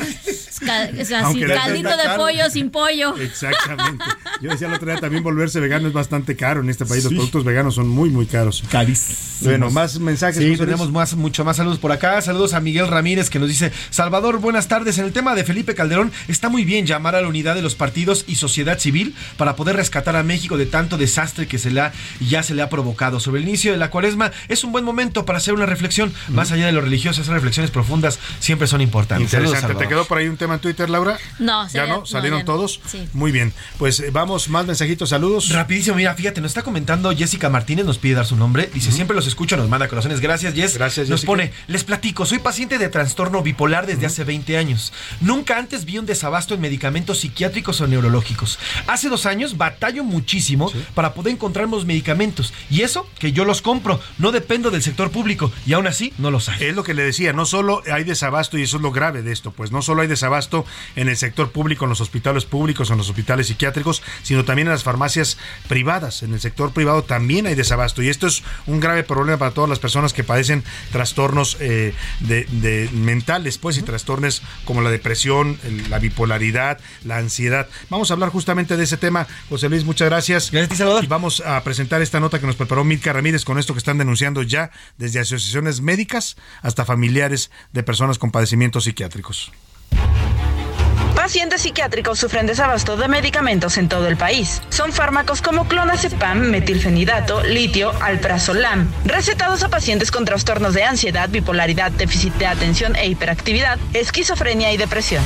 caldito de pollo sin pollo. Exactamente. Yo decía el otro día también volverse vegano es bastante caro en este país. Los productos veganos son muy, muy caros. Carísimos. Bueno, más mensajes. Sí, tenemos más, mucho más saludos por acá. Saludos a Miguel Ramírez que nos dice: Salvador, buenas tardes. En el tema de Felipe Calderón, está muy bien llamar a la unidad de los partidos y sociedad civil para poder rescatar a México de tanto desastre que se le ha, ya se le ha provocado. Sobre el inicio de la cuaresma, es un buen momento para hacer una reflexión. Más allá de lo religioso, esas reflexiones profundas siempre son importantes. Interesante. ¿Te quedó por ahí un tema en Twitter, Laura? No, ¿Ya no? ¿Salieron todos? Sí. Muy bien. Pues eh, vamos, más mensajitos, saludos. Rapidísimo, mira, fíjate, nos está comentando Jessica Martínez, nos pide dar su nombre. Dice, siempre los escucho, nos manda corazones. Gracias, Jess. Gracias, Nos pone, les platico, soy paciente de trastorno bipolar desde hace 20 años. Nunca antes vi un desabasto en medicamentos psiquiátricos o neurológicos. Hace dos años batallo muchísimo para poder encontrar los medicamentos. Y eso, que yo los compro. No dependo del sector público. Y aún así, no los hay. Es lo que le decía, no solo hay desabasto, y eso es lo grave de esto, pues no solo hay desabasto en el sector público, en los hospitales públicos, en los hospitales psiquiátricos, sino también en las farmacias privadas. En el sector privado también hay desabasto. Y esto es un grave problema para todas las personas que padecen trastornos eh, de, mentales, pues, y trastornos como la depresión, la bipolaridad, la ansiedad. Vamos a hablar justamente de ese tema. José Luis, muchas gracias. Gracias, Salvador. Y vamos a presentar esta nota que nos preparó Milka Ramírez con esto que están denunciando ya desde asociaciones médicas hasta familiares de personas con padecimientos psiquiátricos. Pacientes psiquiátricos sufren desabasto de medicamentos en todo el país. Son fármacos como clonazepam, metilfenidato, litio, alprazolam, recetados a pacientes con trastornos de ansiedad, bipolaridad, déficit de atención e hiperactividad, esquizofrenia y depresión.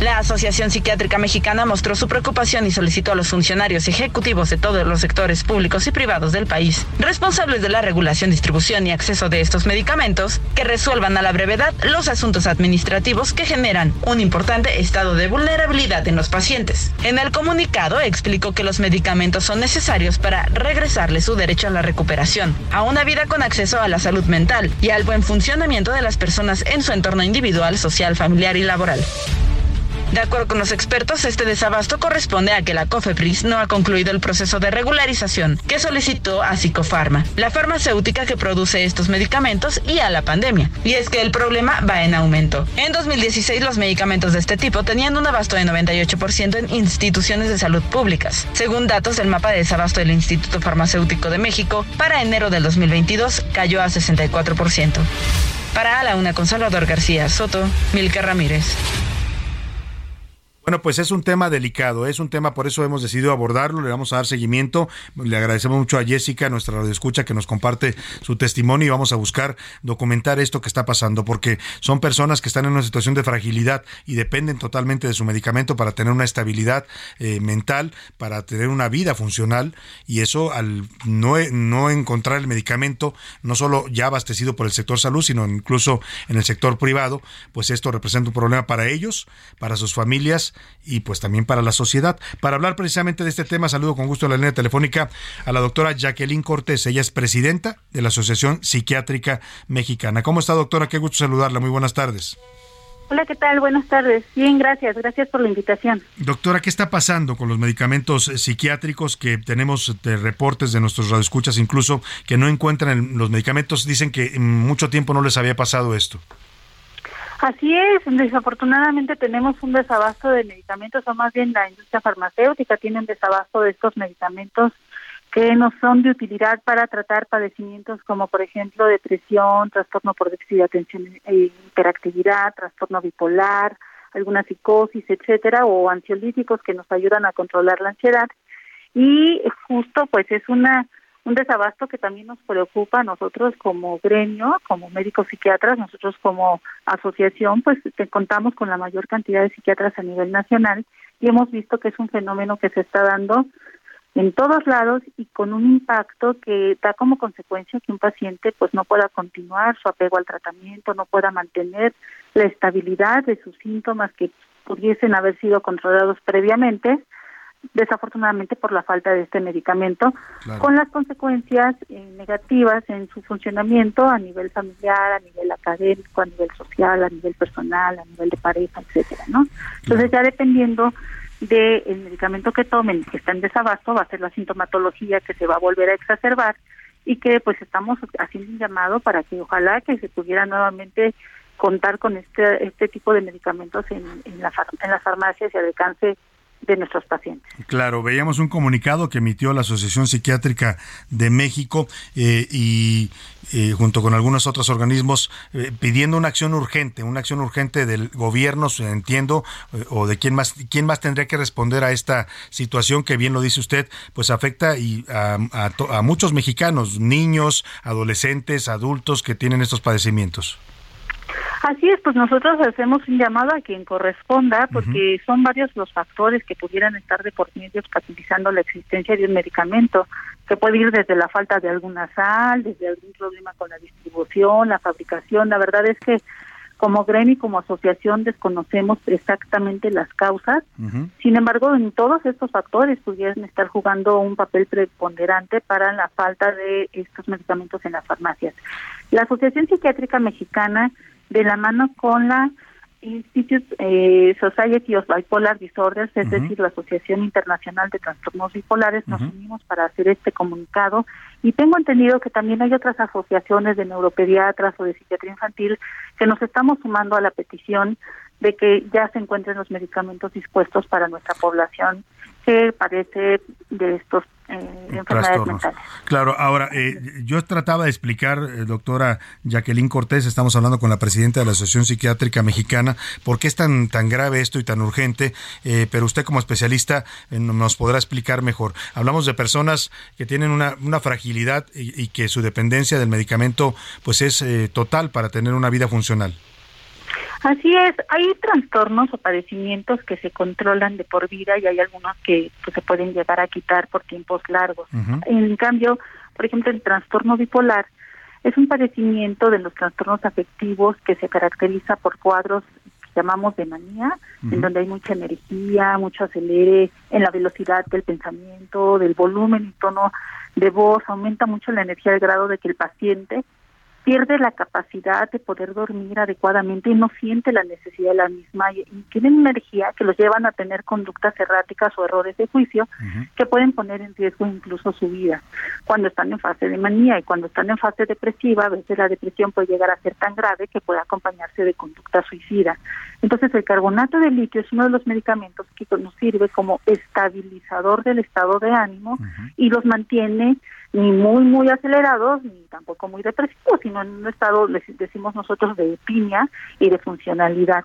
La Asociación Psiquiátrica Mexicana mostró su preocupación y solicitó a los funcionarios ejecutivos de todos los sectores públicos y privados del país, responsables de la regulación, distribución y acceso de estos medicamentos, que resuelvan a la brevedad los asuntos administrativos que generan un importante estado de vulnerabilidad en los pacientes. En el comunicado explicó que los medicamentos son necesarios para regresarle su derecho a la recuperación, a una vida con acceso a la salud mental y al buen funcionamiento de las personas en su entorno individual, social, familiar y laboral. De acuerdo con los expertos, este desabasto corresponde a que la COFEPRIS no ha concluido el proceso de regularización que solicitó a Psicofarma, la farmacéutica que produce estos medicamentos, y a la pandemia. Y es que el problema va en aumento. En 2016 los medicamentos de este tipo tenían un abasto de 98% en instituciones de salud públicas. Según datos del mapa de desabasto del Instituto Farmacéutico de México, para enero del 2022 cayó a 64%. Para la una con Salvador García Soto, Milka Ramírez. Bueno, pues es un tema delicado, es un tema, por eso hemos decidido abordarlo, le vamos a dar seguimiento. Le agradecemos mucho a Jessica, nuestra escucha, que nos comparte su testimonio y vamos a buscar documentar esto que está pasando, porque son personas que están en una situación de fragilidad y dependen totalmente de su medicamento para tener una estabilidad eh, mental, para tener una vida funcional y eso al no, no encontrar el medicamento, no solo ya abastecido por el sector salud, sino incluso en el sector privado, pues esto representa un problema para ellos, para sus familias y pues también para la sociedad. Para hablar precisamente de este tema, saludo con gusto a la línea telefónica a la doctora Jacqueline Cortés. Ella es presidenta de la Asociación Psiquiátrica Mexicana. ¿Cómo está, doctora? Qué gusto saludarla. Muy buenas tardes. Hola, ¿qué tal? Buenas tardes. Bien, gracias. Gracias por la invitación. Doctora, ¿qué está pasando con los medicamentos eh, psiquiátricos que tenemos de reportes de nuestros radioescuchas incluso que no encuentran los medicamentos? Dicen que en mucho tiempo no les había pasado esto. Así es, desafortunadamente tenemos un desabasto de medicamentos, o más bien la industria farmacéutica tiene un desabasto de estos medicamentos que no son de utilidad para tratar padecimientos como por ejemplo depresión, trastorno por déficit de atención e hiperactividad, trastorno bipolar, alguna psicosis, etcétera, o ansiolíticos que nos ayudan a controlar la ansiedad. Y justo pues es una un desabasto que también nos preocupa a nosotros como gremio, como médicos psiquiatras, nosotros como asociación, pues contamos con la mayor cantidad de psiquiatras a nivel nacional y hemos visto que es un fenómeno que se está dando en todos lados y con un impacto que da como consecuencia que un paciente pues no pueda continuar su apego al tratamiento, no pueda mantener la estabilidad de sus síntomas que pudiesen haber sido controlados previamente, desafortunadamente por la falta de este medicamento, con las consecuencias eh, negativas en su funcionamiento a nivel familiar, a nivel académico, a nivel social, a nivel personal, a nivel de pareja, etcétera, ¿no? Entonces ya dependiendo del medicamento que tomen que está en desabasto va a ser la sintomatología que se va a volver a exacerbar y que pues estamos haciendo un llamado para que ojalá que se pudiera nuevamente contar con este este tipo de medicamentos en, en, la, en las farmacias y al alcance de nuestros pacientes. Claro, veíamos un comunicado que emitió la Asociación Psiquiátrica de México eh, y eh, junto con algunos otros organismos eh, pidiendo una acción urgente, una acción urgente del gobierno, entiendo, o de quién más, quién más tendría que responder a esta situación que bien lo dice usted, pues afecta y a muchos mexicanos, niños, adolescentes, adultos que tienen estos padecimientos. Así es, pues nosotros hacemos un llamado a quien corresponda, porque son varios los factores que pudieran estar de por medio facilitando la existencia de un medicamento, que puede ir desde la falta de alguna sal, desde algún problema con la distribución, la fabricación. La verdad es que como gremio y como asociación desconocemos exactamente las causas. Sin embargo, en todos estos factores pudieran estar jugando un papel preponderante para la falta de estos medicamentos en las farmacias. La Asociación Psiquiátrica Mexicana de la mano con la Institute eh, Society of Bipolar Disorders, es decir, la Asociación Internacional de Trastornos Bipolares, nos unimos para hacer este comunicado. Y tengo entendido que también hay otras asociaciones de neuropediatras o de psiquiatría infantil que nos estamos sumando a la petición de que ya se encuentren los medicamentos dispuestos para nuestra población que padece de estos eh, enfermedades mentales. Claro, ahora, eh, yo trataba de explicar, eh, doctora Jacqueline Cortés, estamos hablando con la presidenta de la Asociación Psiquiátrica Mexicana, por qué es tan, tan grave esto y tan urgente, pero usted como especialista nos podrá explicar mejor. Hablamos de personas que tienen una, una fragilidad y, y, que su dependencia del medicamento pues es total para tener una vida funcional. Así es, hay trastornos o padecimientos que se controlan de por vida y hay algunos que pues, se pueden llegar a quitar por tiempos largos. En cambio, por ejemplo, el trastorno bipolar es un padecimiento de los trastornos afectivos que se caracteriza por cuadros que llamamos de manía, en donde hay mucha energía, mucho acelere en la velocidad del pensamiento, del volumen y tono de voz, aumenta mucho la energía al grado de que el paciente pierde la capacidad de poder dormir adecuadamente y no siente la necesidad de la misma y, tienen energía que los llevan a tener conductas erráticas o errores de juicio que pueden poner en riesgo incluso su vida. Cuando están en fase de manía y cuando están en fase depresiva a veces la depresión puede llegar a ser tan grave que puede acompañarse de conducta suicida. Entonces el carbonato de litio es uno de los medicamentos que nos sirve como estabilizador del estado de ánimo y los mantiene ni muy, muy acelerados, ni tampoco muy depresivos, sino en un estado, decimos nosotros, de piña y de funcionalidad.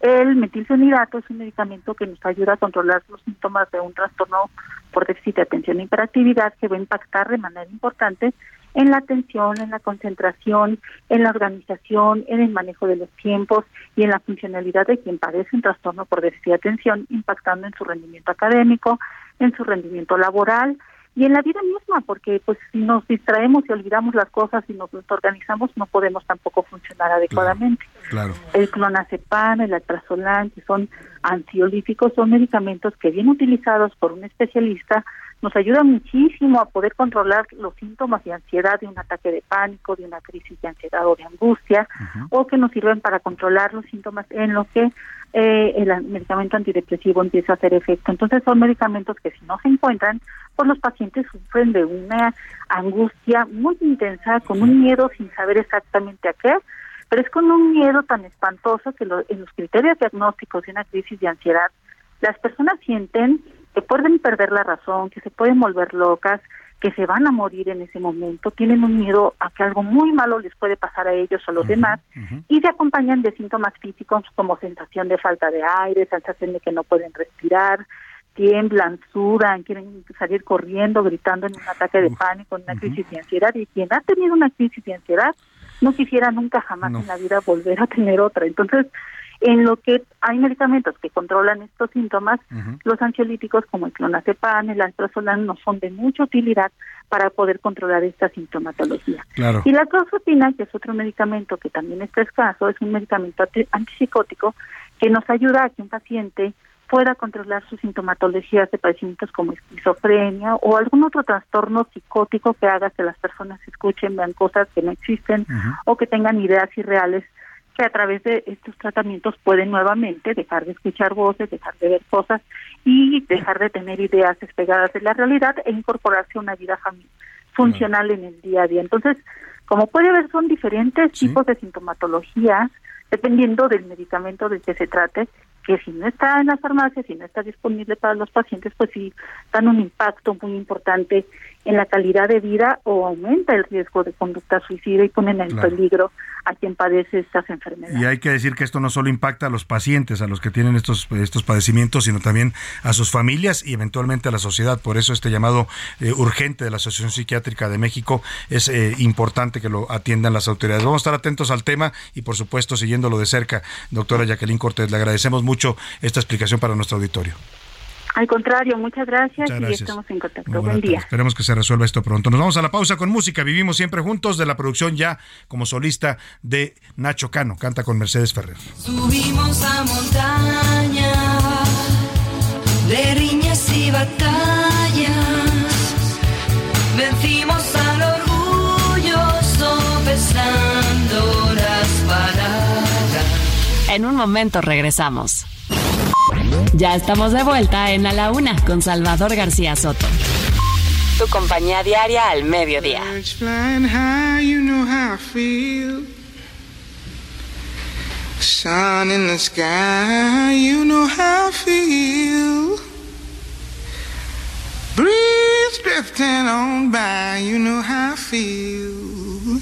El metilfenidato es un medicamento que nos ayuda a controlar los síntomas de un trastorno por déficit de atención e hiperactividad que va a impactar de manera importante en la atención, en la concentración, en la organización, en el manejo de los tiempos y en la funcionalidad de quien padece un trastorno por déficit de atención, impactando en su rendimiento académico, en su rendimiento laboral y en la vida misma, porque pues si nos distraemos y olvidamos las cosas y nos organizamos, no podemos tampoco funcionar adecuadamente. Claro. El clonazepam, el alprazolam, que son ansiolíticos, son medicamentos que bien utilizados por un especialista nos ayudan muchísimo a poder controlar los síntomas de ansiedad de un ataque de pánico, de una crisis de ansiedad o de angustia, o que nos sirven para controlar los síntomas en los que eh, el medicamento antidepresivo empieza a hacer efecto. Entonces son medicamentos que si no se encuentran, pues los pacientes sufren de una angustia muy intensa, con un miedo sin saber exactamente a qué, pero es con un miedo tan espantoso que en los criterios diagnósticos de una crisis de ansiedad, las personas sienten que pueden perder la razón, que se pueden volver locas, que se van a morir en ese momento, tienen un miedo a que algo muy malo les puede pasar a ellos o a los demás y se acompañan de síntomas físicos como sensación de falta de aire, sensación de que no pueden respirar, tiemblan, sudan, quieren salir corriendo, gritando en un ataque de pánico, en una crisis de ansiedad y quien ha tenido una crisis de ansiedad no quisiera nunca jamás en la vida volver a tener otra. Entonces, en lo que hay medicamentos que controlan estos síntomas, los ansiolíticos como el clonazepam, el alprazolam no son de mucha utilidad para poder controlar esta sintomatología. Y la clozapina, que es otro medicamento que también está escaso, es un medicamento antipsicótico que nos ayuda a que un paciente pueda controlar sus sintomatologías de padecimientos como esquizofrenia o algún otro trastorno psicótico que haga que las personas escuchen, vean cosas que no existen o que tengan ideas irreales que a través de estos tratamientos pueden nuevamente dejar de escuchar voces, dejar de ver cosas y dejar de tener ideas despegadas de la realidad e incorporarse a una vida funcional en el día a día. Entonces, como puede ver, son diferentes tipos de sintomatologías dependiendo del medicamento del que se trate que si no está en las farmacias, si no está disponible para los pacientes, pues sí dan un impacto muy importante en la calidad de vida o aumenta el riesgo de conducta suicida y ponen en peligro a quien padece estas enfermedades. Y hay que decir que esto no solo impacta a los pacientes, a los que tienen estos, estos padecimientos, sino también a sus familias y eventualmente a la sociedad. Por eso este llamado eh, urgente de la Asociación Psiquiátrica de México es eh, importante que lo atiendan las autoridades. Vamos a estar atentos al tema y por supuesto siguiéndolo de cerca. Doctora Jacqueline Cortés, le agradecemos mucho esta explicación para nuestro auditorio. Al contrario, muchas gracias, y estamos en contacto. Buen día. Esperemos que se resuelva esto pronto. Nos vamos a la pausa con música. Vivimos siempre juntos de la producción ya como solista de Nacho Cano. Canta con Mercedes Ferrer. Subimos a montaña de riñas y batallas. Vencimos al orgullo sopesando las palabras. En un momento regresamos. Ya estamos de vuelta en A la Una con Salvador García Soto. Tu compañía diaria al mediodía. Sun in the sky, you know how I feel. Breeze drifting on by, you know how I feel.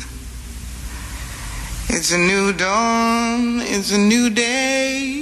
It's a new dawn, it's a new day.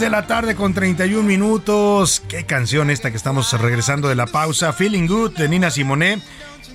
de la tarde con 31 minutos. Qué canción esta que estamos regresando de la pausa. Feeling Good de Nina Simone.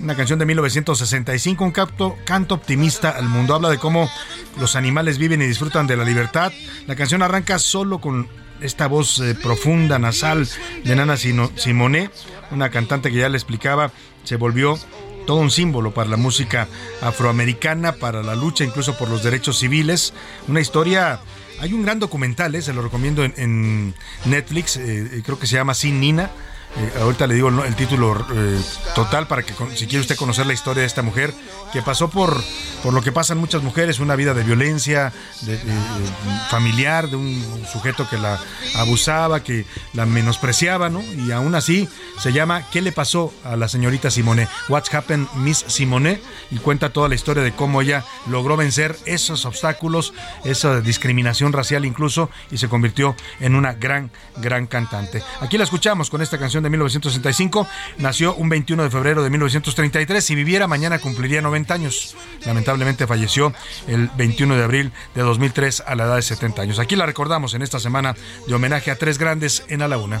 Una canción de 1965, un canto, canto optimista al mundo. Habla de cómo los animales viven y disfrutan de la libertad. La canción arranca solo con esta voz eh, profunda, nasal de Nana Simone, una cantante que ya le explicaba, se volvió todo un símbolo para la música afroamericana, para la lucha incluso por los derechos civiles. Una historia hay un gran documental, eh, se lo recomiendo en, Netflix, eh, creo que se llama Sin Nina. Eh, ahorita le digo el, título eh, total para que si quiere usted conocer la historia de esta mujer que pasó por, por lo que pasan muchas mujeres, una vida de violencia familiar, de un sujeto que la abusaba, que la menospreciaba, ¿no? Y aún así se llama ¿Qué le pasó a la señorita Simone? What's happened Miss Simone? Y cuenta toda la historia de cómo ella logró vencer esos obstáculos, esa discriminación racial incluso, y se convirtió en una gran, gran cantante. Aquí la escuchamos con esta canción de 1965. Nació un 21 de febrero de 1933. Si viviera mañana cumpliría 90 años. Lamentablemente falleció el 21 de abril de 2003 a la edad de 70 años. Aquí la recordamos en esta semana de homenaje a tres grandes en A la Una.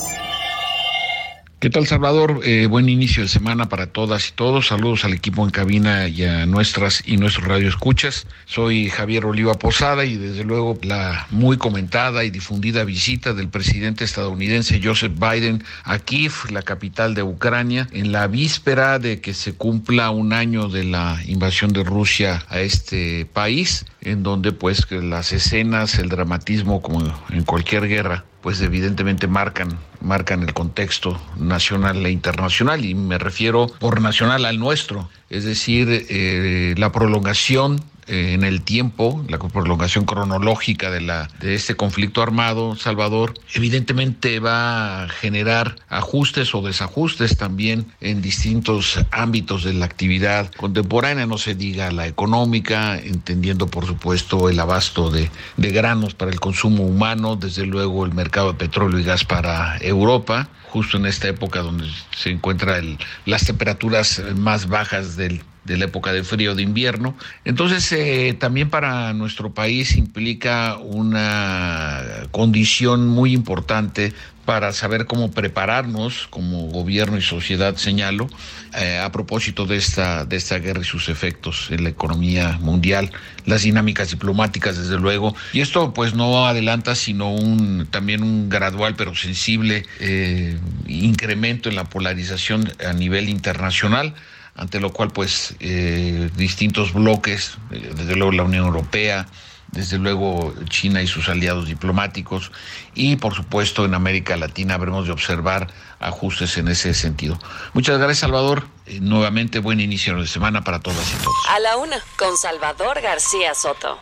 ¿Qué tal, Salvador? Eh, buen inicio de semana para todas y todos. Saludos al equipo en cabina y a nuestras y nuestros radioescuchas. Soy Javier Oliva Posada y desde luego la muy comentada y difundida visita del presidente estadounidense Joseph Biden a Kiev, la capital de Ucrania, en la víspera de que se cumpla un año de la invasión de Rusia a este país, en donde pues las escenas, el dramatismo como en cualquier guerra, pues evidentemente marcan marcan el contexto nacional e internacional y me refiero por nacional al nuestro, es decir, eh, la prolongación eh, en el tiempo, la prolongación cronológica de, la, de este conflicto armado, Salvador, evidentemente va a generar ajustes o desajustes también en distintos ámbitos de la actividad contemporánea, no se diga la económica, entendiendo por supuesto el abasto de, de granos para el consumo humano, desde luego el mercado de petróleo y gas para Europa, justo en esta época donde se encuentran las temperaturas más bajas del, de la época de frío de invierno. Entonces, eh, también para nuestro país implica una condición muy importante para saber cómo prepararnos como gobierno y sociedad, señalo, eh, a propósito de esta, de esta guerra y sus efectos en la economía mundial, las dinámicas diplomáticas, desde luego. Y esto pues no adelanta, sino un también un gradual pero sensible eh, incremento en la polarización a nivel internacional ante lo cual pues eh, distintos bloques, eh, desde luego la Unión Europea, desde luego China y sus aliados diplomáticos y por supuesto en América Latina habremos de observar ajustes en ese sentido. Muchas gracias Salvador, Eh, nuevamente buen inicio de semana para todas y todos. A la una, con Salvador García Soto.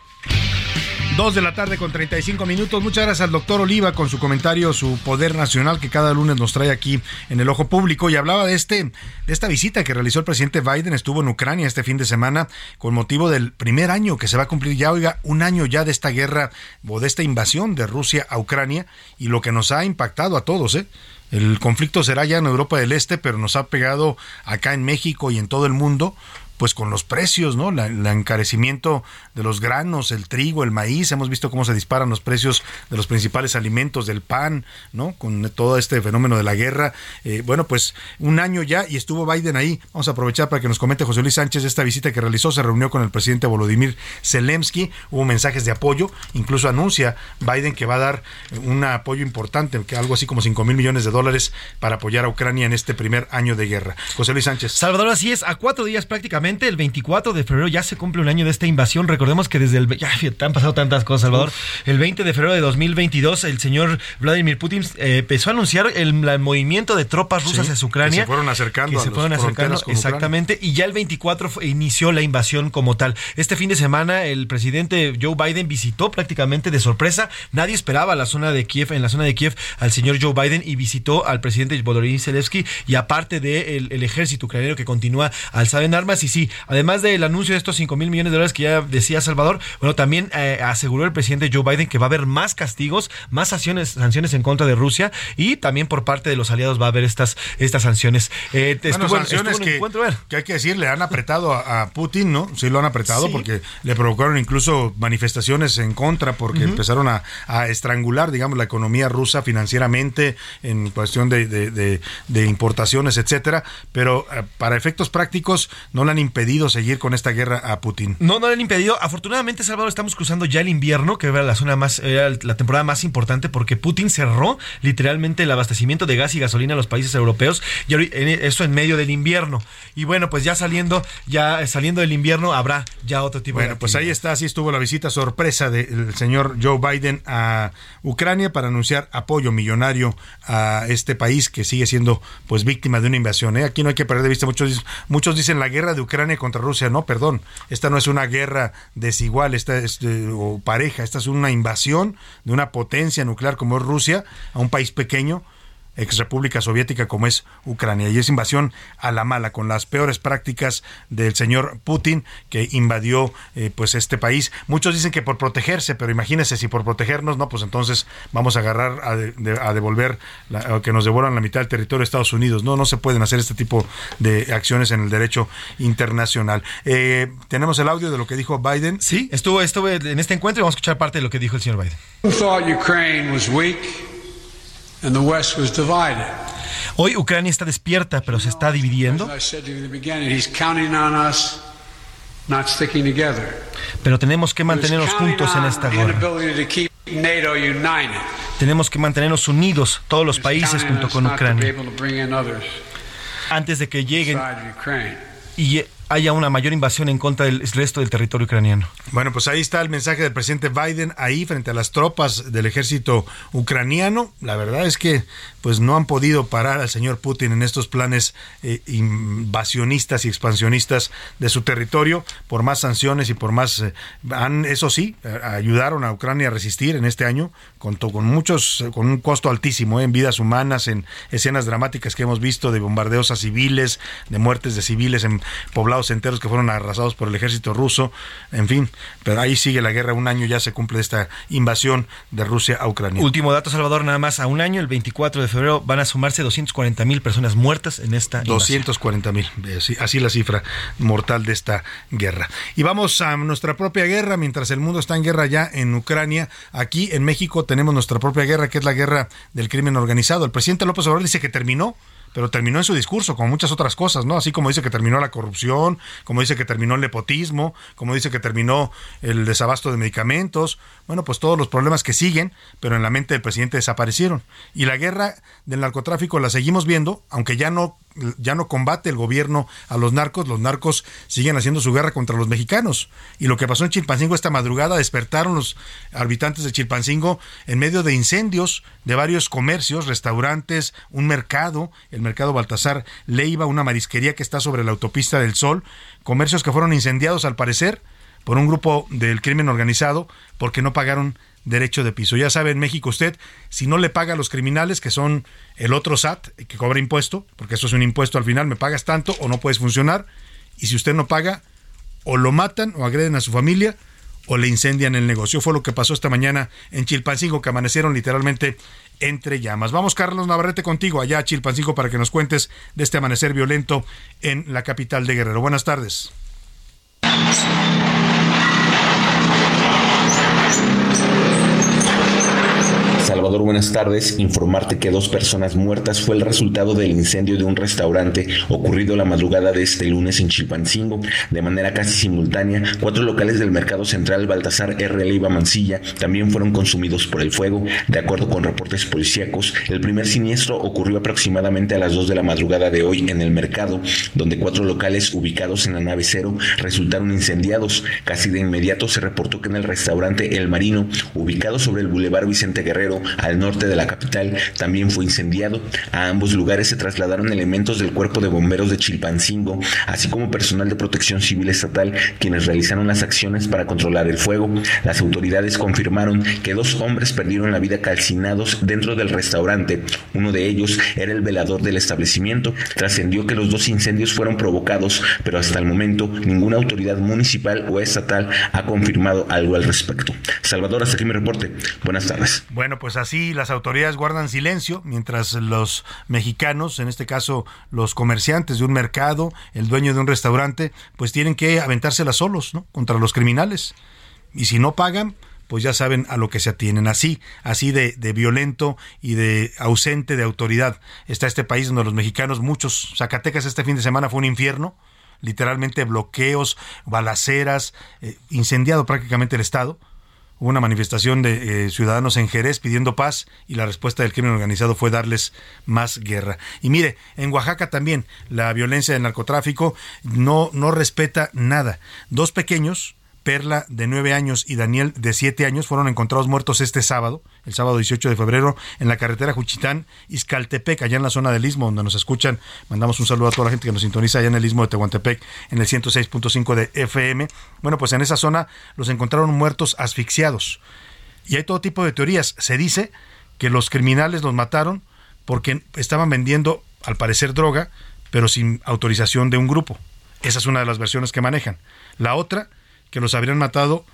Dos de la tarde con 35 minutos. Muchas gracias al doctor Oliva con su comentario, su poder nacional que cada lunes nos trae aquí en el ojo público. Y hablaba de este, de esta visita que realizó el presidente Biden. Estuvo en Ucrania este fin de semana con motivo del primer año que se va a cumplir ya, oiga, un año ya de esta guerra o de esta invasión de Rusia a Ucrania y lo que nos ha impactado a todos, ¿eh? El conflicto será ya en Europa del Este, pero nos ha pegado acá en México y en todo el mundo pues con los precios, ¿no? El encarecimiento de los granos, el trigo, el maíz, hemos visto cómo se disparan los precios de los principales alimentos, del pan, ¿no? Con todo este fenómeno de la guerra. Eh, bueno, pues un año ya y estuvo Biden ahí. Vamos a aprovechar para que nos comente José Luis Sánchez esta visita que realizó. Se reunió con el presidente Volodymyr Zelensky, hubo mensajes de apoyo, incluso anuncia Biden que va a dar un apoyo importante, que algo así como 5 mil millones de dólares para apoyar a Ucrania en este primer año de guerra. José Luis Sánchez. Salvador, así es, a cuatro días prácticamente, el 24 de febrero ya se cumple un año de esta invasión. Recordemos que desde el... Ya han pasado tantas cosas, Salvador. El 20 de febrero de 2022, el señor Vladimir Putin eh, empezó a anunciar el, movimiento de tropas rusas Sí, hacia Ucrania. que se fueron acercando que se fueron acercando, Ucrania. exactamente. Y ya el 24 fue- inició la invasión como tal. Este fin de semana, el presidente Joe Biden visitó prácticamente de sorpresa. Nadie esperaba la zona de Kiev, en la zona de Kiev, al señor Joe Biden y visitó al presidente Volodymyr Zelensky y aparte del el ejército ucraniano que continúa alzado en armas. Y sí, sí, además del anuncio de estos 5 mil millones de dólares que ya decía Salvador, bueno, también eh, aseguró el presidente Joe Biden que va a haber más castigos, más sanciones, sanciones en contra de Rusia y también por parte de los aliados va a haber estas, estas sanciones. Eh, Bueno, estuvo en- sanciones estuvo que, encuentro, hay que decir, le han apretado a, a Putin, ¿no? Sí lo han apretado Sí. porque le provocaron incluso manifestaciones en contra porque empezaron a, a estrangular, digamos, la economía rusa financieramente en cuestión de, de- de- de importaciones, etcétera. Pero eh, para efectos prácticos no le han impedido seguir con esta guerra a Putin. No, no le han impedido. Afortunadamente, Salvador, estamos cruzando ya el invierno, que era la zona más, era la temporada más importante, porque Putin cerró literalmente el abastecimiento de gas y gasolina a los países europeos, y en- eso en medio del invierno. Y bueno, pues ya saliendo, ya saliendo del invierno habrá ya otro tipo de Bueno, pues ahí está, así estuvo la visita sorpresa del señor Joe Biden a Ucrania para anunciar apoyo millonario a este país que sigue siendo pues víctima de una invasión. ¿eh? Aquí no hay que perder de vista, muchos, muchos dicen la guerra de Ucrania contra Rusia. No, perdón, esta no es una guerra desigual esta es, eh, o pareja, esta es una invasión de una potencia nuclear como es Rusia a un país pequeño ex república soviética como es Ucrania. Y es invasión a la mala con las peores prácticas del señor Putin que invadió eh, pues este país. Muchos dicen que por protegerse pero imagínense si por protegernos no pues entonces vamos a agarrar a, de- a devolver la- o que nos devuelvan la mitad del territorio de Estados Unidos. No no se pueden hacer este tipo de acciones en el derecho internacional. Eh, tenemos el audio de lo que dijo Biden. Sí estuvo estuve en este encuentro y vamos a escuchar parte de lo que dijo el señor Biden. Who thought Ukraine was weak and the West was divided? Hoy Ucrania está despierta, pero se está dividiendo. Pero tenemos que mantenernos juntos en esta the guerra. inability to keep NATO united. Tenemos que mantenernos unidos, todos los países, junto con Ucrania, able to bring in others antes de que lleguen y haya una mayor invasión en contra del resto del territorio ucraniano. Bueno, pues ahí está el mensaje del presidente Biden ahí frente a las tropas del ejército ucraniano. La verdad es que pues no han podido parar al señor Putin en estos planes eh, invasionistas y expansionistas de su territorio por más sanciones y por más eh, han eso sí eh, ayudaron a Ucrania a resistir en este año con con muchos con un costo altísimo en vidas humanas en escenas dramáticas que hemos visto de bombardeos a civiles de muertes de civiles en poblados enteros que fueron arrasados por el ejército ruso en fin pero ahí sigue la guerra un año ya se cumple esta invasión de Rusia a Ucrania Último dato, Salvador, nada más a un año, el 24 de febrero, van a sumarse 240 mil personas muertas en esta invasión. 240 mil, así, así la cifra mortal de esta guerra. Y vamos a nuestra propia guerra, mientras el mundo está en guerra ya en Ucrania, aquí en México tenemos nuestra propia guerra, que es la guerra del crimen organizado. El presidente López Obrador dice que terminó, pero terminó en su discurso, como muchas otras cosas, ¿no? Así como dice que terminó la corrupción, como dice que terminó el nepotismo, como dice que terminó el desabasto de medicamentos, bueno, pues todos los problemas que siguen, pero en la mente del presidente desaparecieron. Y la guerra del narcotráfico la seguimos viendo, aunque ya no ya no combate el gobierno a los narcos, los narcos siguen haciendo su guerra contra los mexicanos. Y lo que pasó en Chilpancingo esta madrugada, despertaron los habitantes de Chilpancingo en medio de incendios de varios comercios, restaurantes, un mercado, el mercado Baltasar Leiva, una marisquería que está sobre la autopista del Sol, comercios que fueron incendiados al parecer por un grupo del crimen organizado porque no pagaron derecho de piso. Ya sabe, en México usted, si no le paga a los criminales, que son el otro SAT, que cobra impuesto, porque eso es un impuesto al final, me pagas tanto o no puedes funcionar, y si usted no paga, o lo matan o agreden a su familia, o le incendian el negocio. Fue lo que pasó esta mañana en Chilpancingo, que amanecieron literalmente entre llamas. Vamos, Carlos Navarrete, contigo allá a Chilpancingo para que nos cuentes de este amanecer violento en la capital de Guerrero. Buenas tardes. Salvador, buenas tardes. Informarte que dos personas muertas fue el resultado del incendio de un restaurante ocurrido la madrugada de este lunes en Chilpancingo. De manera casi simultánea, cuatro locales del mercado central Baltasar R. Leiva Mancilla también fueron consumidos por el fuego. De acuerdo con reportes policíacos, el primer siniestro ocurrió aproximadamente a las 2 de la madrugada de hoy en el mercado, donde cuatro locales ubicados en la nave cero resultaron incendiados. Casi de inmediato se reportó que en el restaurante El Marino, ubicado sobre el Boulevard Vicente Guerrero, al norte de la capital, también fue incendiado. A ambos lugares se trasladaron elementos del Cuerpo de Bomberos de Chilpancingo, así como personal de protección civil estatal, quienes realizaron las acciones para controlar el fuego. Las autoridades confirmaron que dos hombres perdieron la vida calcinados dentro del restaurante. Uno de ellos era el velador del establecimiento. Trascendió que los dos incendios fueron provocados, pero hasta el momento ninguna autoridad municipal o estatal ha confirmado algo al respecto. Salvador, hasta aquí mi reporte. Buenas tardes. Bueno, pues así las autoridades guardan silencio mientras los mexicanos, en este caso los comerciantes de un mercado, el dueño de un restaurante, pues tienen que aventárselas solos, ¿no? Contra los criminales. Y si no pagan, pues ya saben a lo que se atienen. Así, así de, violento y de ausente de autoridad está este país donde los mexicanos, muchos, Zacatecas este fin de semana fue un infierno, literalmente bloqueos, balaceras, eh, incendiado prácticamente el Estado. Una manifestación de eh, ciudadanos en Jerez pidiendo paz y la respuesta del crimen organizado fue darles más guerra. Y mire, en Oaxaca también la violencia del narcotráfico no, no respeta nada. Dos pequeños, Perla de 9 años y Daniel de 7 años fueron encontrados muertos este sábado, el sábado 18 de febrero, en la carretera Juchitán, Izcaltepec, allá en la zona del Istmo, donde nos escuchan. Mandamos un saludo a toda la gente que nos sintoniza allá en el Istmo de Tehuantepec, en el 106.5 de FM. Bueno, pues en esa zona los encontraron muertos asfixiados. Y hay todo tipo de teorías. Se dice que los criminales los mataron porque estaban vendiendo, al parecer, droga, pero sin autorización de un grupo. Esa es una de las versiones que manejan. La otra que los habrían matado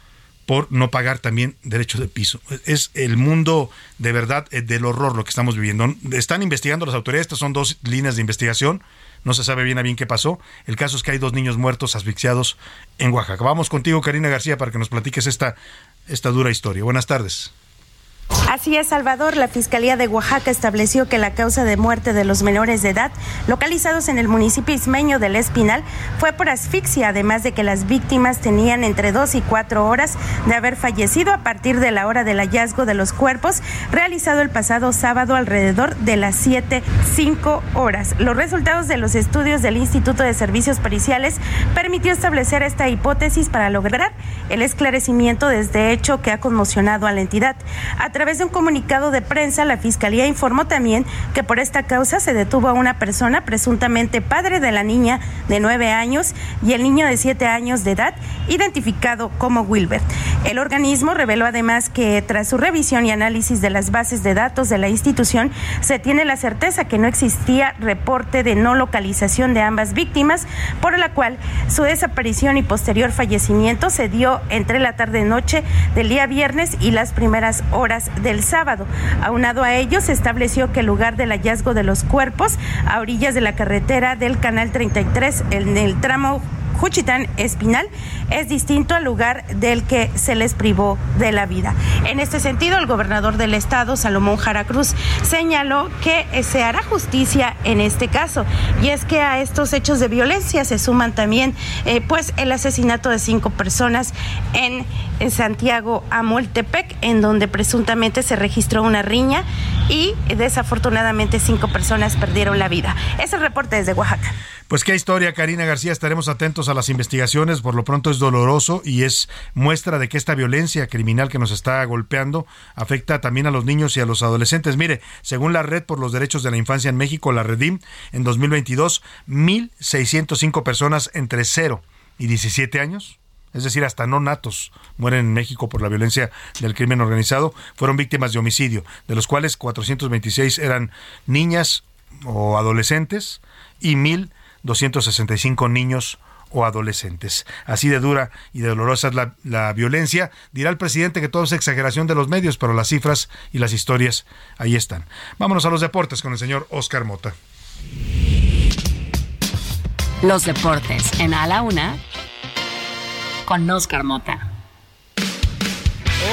por no pagar también derecho de piso. Es el mundo de verdad eh, del horror lo que estamos viviendo. Están investigando las autoridades, estas son dos líneas de investigación, no se sabe bien a bien qué pasó. El caso es que hay dos niños muertos asfixiados en Oaxaca. Vamos contigo, Karina García, para que nos platiques esta, esta dura historia. Buenas tardes. Así es, Salvador. La Fiscalía de Oaxaca estableció que la causa de muerte de los menores de edad localizados en el municipio ismeño del Espinal fue por asfixia, además de que las víctimas tenían entre dos y cuatro horas de haber fallecido a partir de la hora del hallazgo de los cuerpos realizado el pasado sábado alrededor de las siete, cinco horas. Los resultados de los estudios del Instituto de Servicios Periciales permitió establecer esta hipótesis para lograr el esclarecimiento de este hecho que ha conmocionado a la entidad. Través de un comunicado de prensa, la Fiscalía informó también que por esta causa se detuvo a una persona presuntamente padre de la niña de nueve años y el niño de siete años de edad, identificado como Wilbert. El organismo reveló además que tras su revisión y análisis de las bases de datos de la institución, se tiene la certeza que no existía reporte de no localización de ambas víctimas, por la cual su desaparición y posterior fallecimiento se dio entre la tarde-noche del día viernes y las primeras horas del sábado. Aunado a ello, se estableció que el lugar del hallazgo de los cuerpos a orillas de la carretera del Canal 33 en el tramo Juchitán Espinal es distinto al lugar del que se les privó de la vida. En este sentido, el gobernador del estado, Salomón Jara Cruz, señaló que se hará justicia en este caso. Y es que a estos hechos de violencia se suman también eh, pues el asesinato de cinco personas en, en Santiago Amoltepec, en donde presuntamente se registró una riña y desafortunadamente cinco personas perdieron la vida. Es el reporte desde Oaxaca. Pues qué historia, Karina García. Estaremos atentos a las investigaciones. Por lo pronto es doloroso y es muestra de que esta violencia criminal que nos está golpeando afecta también a los niños y a los adolescentes. Mire, según la Red por los Derechos de la Infancia en México, la Redim, en 2022, 1.605 personas entre 0 y 17 años es decir, hasta no natos mueren en México por la violencia del crimen organizado, fueron víctimas de homicidio, de los cuales 426 eran niñas o adolescentes y 1.265 niños o adolescentes. Así de dura y de dolorosa es la, la, violencia. Dirá el presidente que todo es exageración de los medios, pero las cifras y las historias ahí están. Vámonos a los deportes con el señor Oscar Mota. Los deportes en A la Una con Oscar Mota.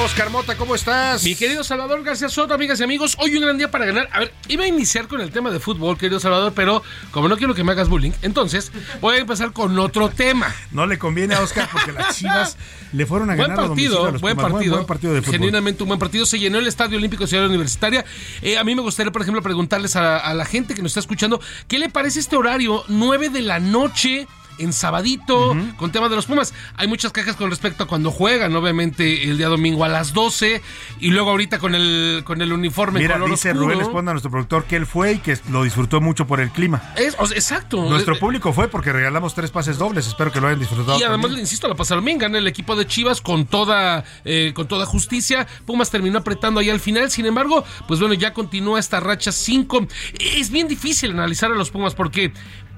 Oscar Mota, ¿cómo estás? Mi querido Salvador García Soto, amigas y amigos, hoy un gran día para ganar. A ver, iba a iniciar con el tema de fútbol, querido Salvador, pero como no quiero que me hagas bullying, entonces voy a empezar con otro tema. No le conviene a Oscar porque las chivas le fueron a buen ganar partido, a los buen Pumas. partido, buen partido de fútbol. Genuinamente un buen partido. Se llenó el Estadio Olímpico Ciudad Universitaria. Eh, a mí me gustaría, por ejemplo, preguntarles a, a la gente que nos está escuchando, ¿qué le parece este horario? 9 de la noche en sabadito, con tema de los Pumas. Hay muchas quejas con respecto a cuando juegan, obviamente, el día domingo a las 12 y luego ahorita con el, con el uniforme Mira, color dice oscuro. Rubén Esponda, nuestro productor, que él fue y que lo disfrutó mucho por el clima. Es- o sea, exacto. Nuestro Eh, público fue porque regalamos tres pases dobles. Espero que lo hayan disfrutado. Y además, le insisto, la pasaron bien, gana el equipo de Chivas con toda, eh, con toda justicia. Pumas terminó apretando ahí al final. Sin embargo, pues bueno, ya continúa esta racha 5. Es bien difícil analizar a los Pumas porque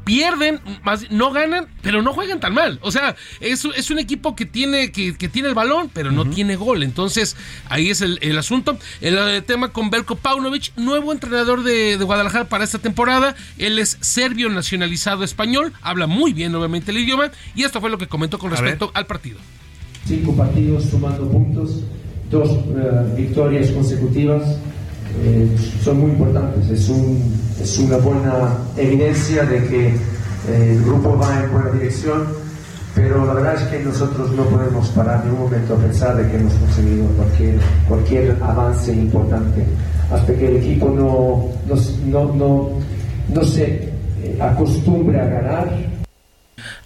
pierden, más, no ganan, pero no juegan tan mal. O sea, es, es un equipo que tiene, que, que tiene el balón, pero no tiene gol. Entonces, ahí es el, el asunto. El, eh, tema con Belko Paunovic, nuevo entrenador de, de Guadalajara para esta temporada. Él es serbio nacionalizado español, habla muy bien, obviamente, el idioma. Y esto fue lo que comentó con respecto al partido. cinco partidos sumando puntos, dos eh, victorias consecutivas, eh, son muy importantes. Es, un- es una buena evidencia de que eh, el grupo va en buena dirección, pero la verdad es que nosotros no podemos parar ni un momento a pensar de que hemos conseguido cualquier, cualquier avance importante hasta que el equipo no, no, no, no, se eh, acostumbre a ganar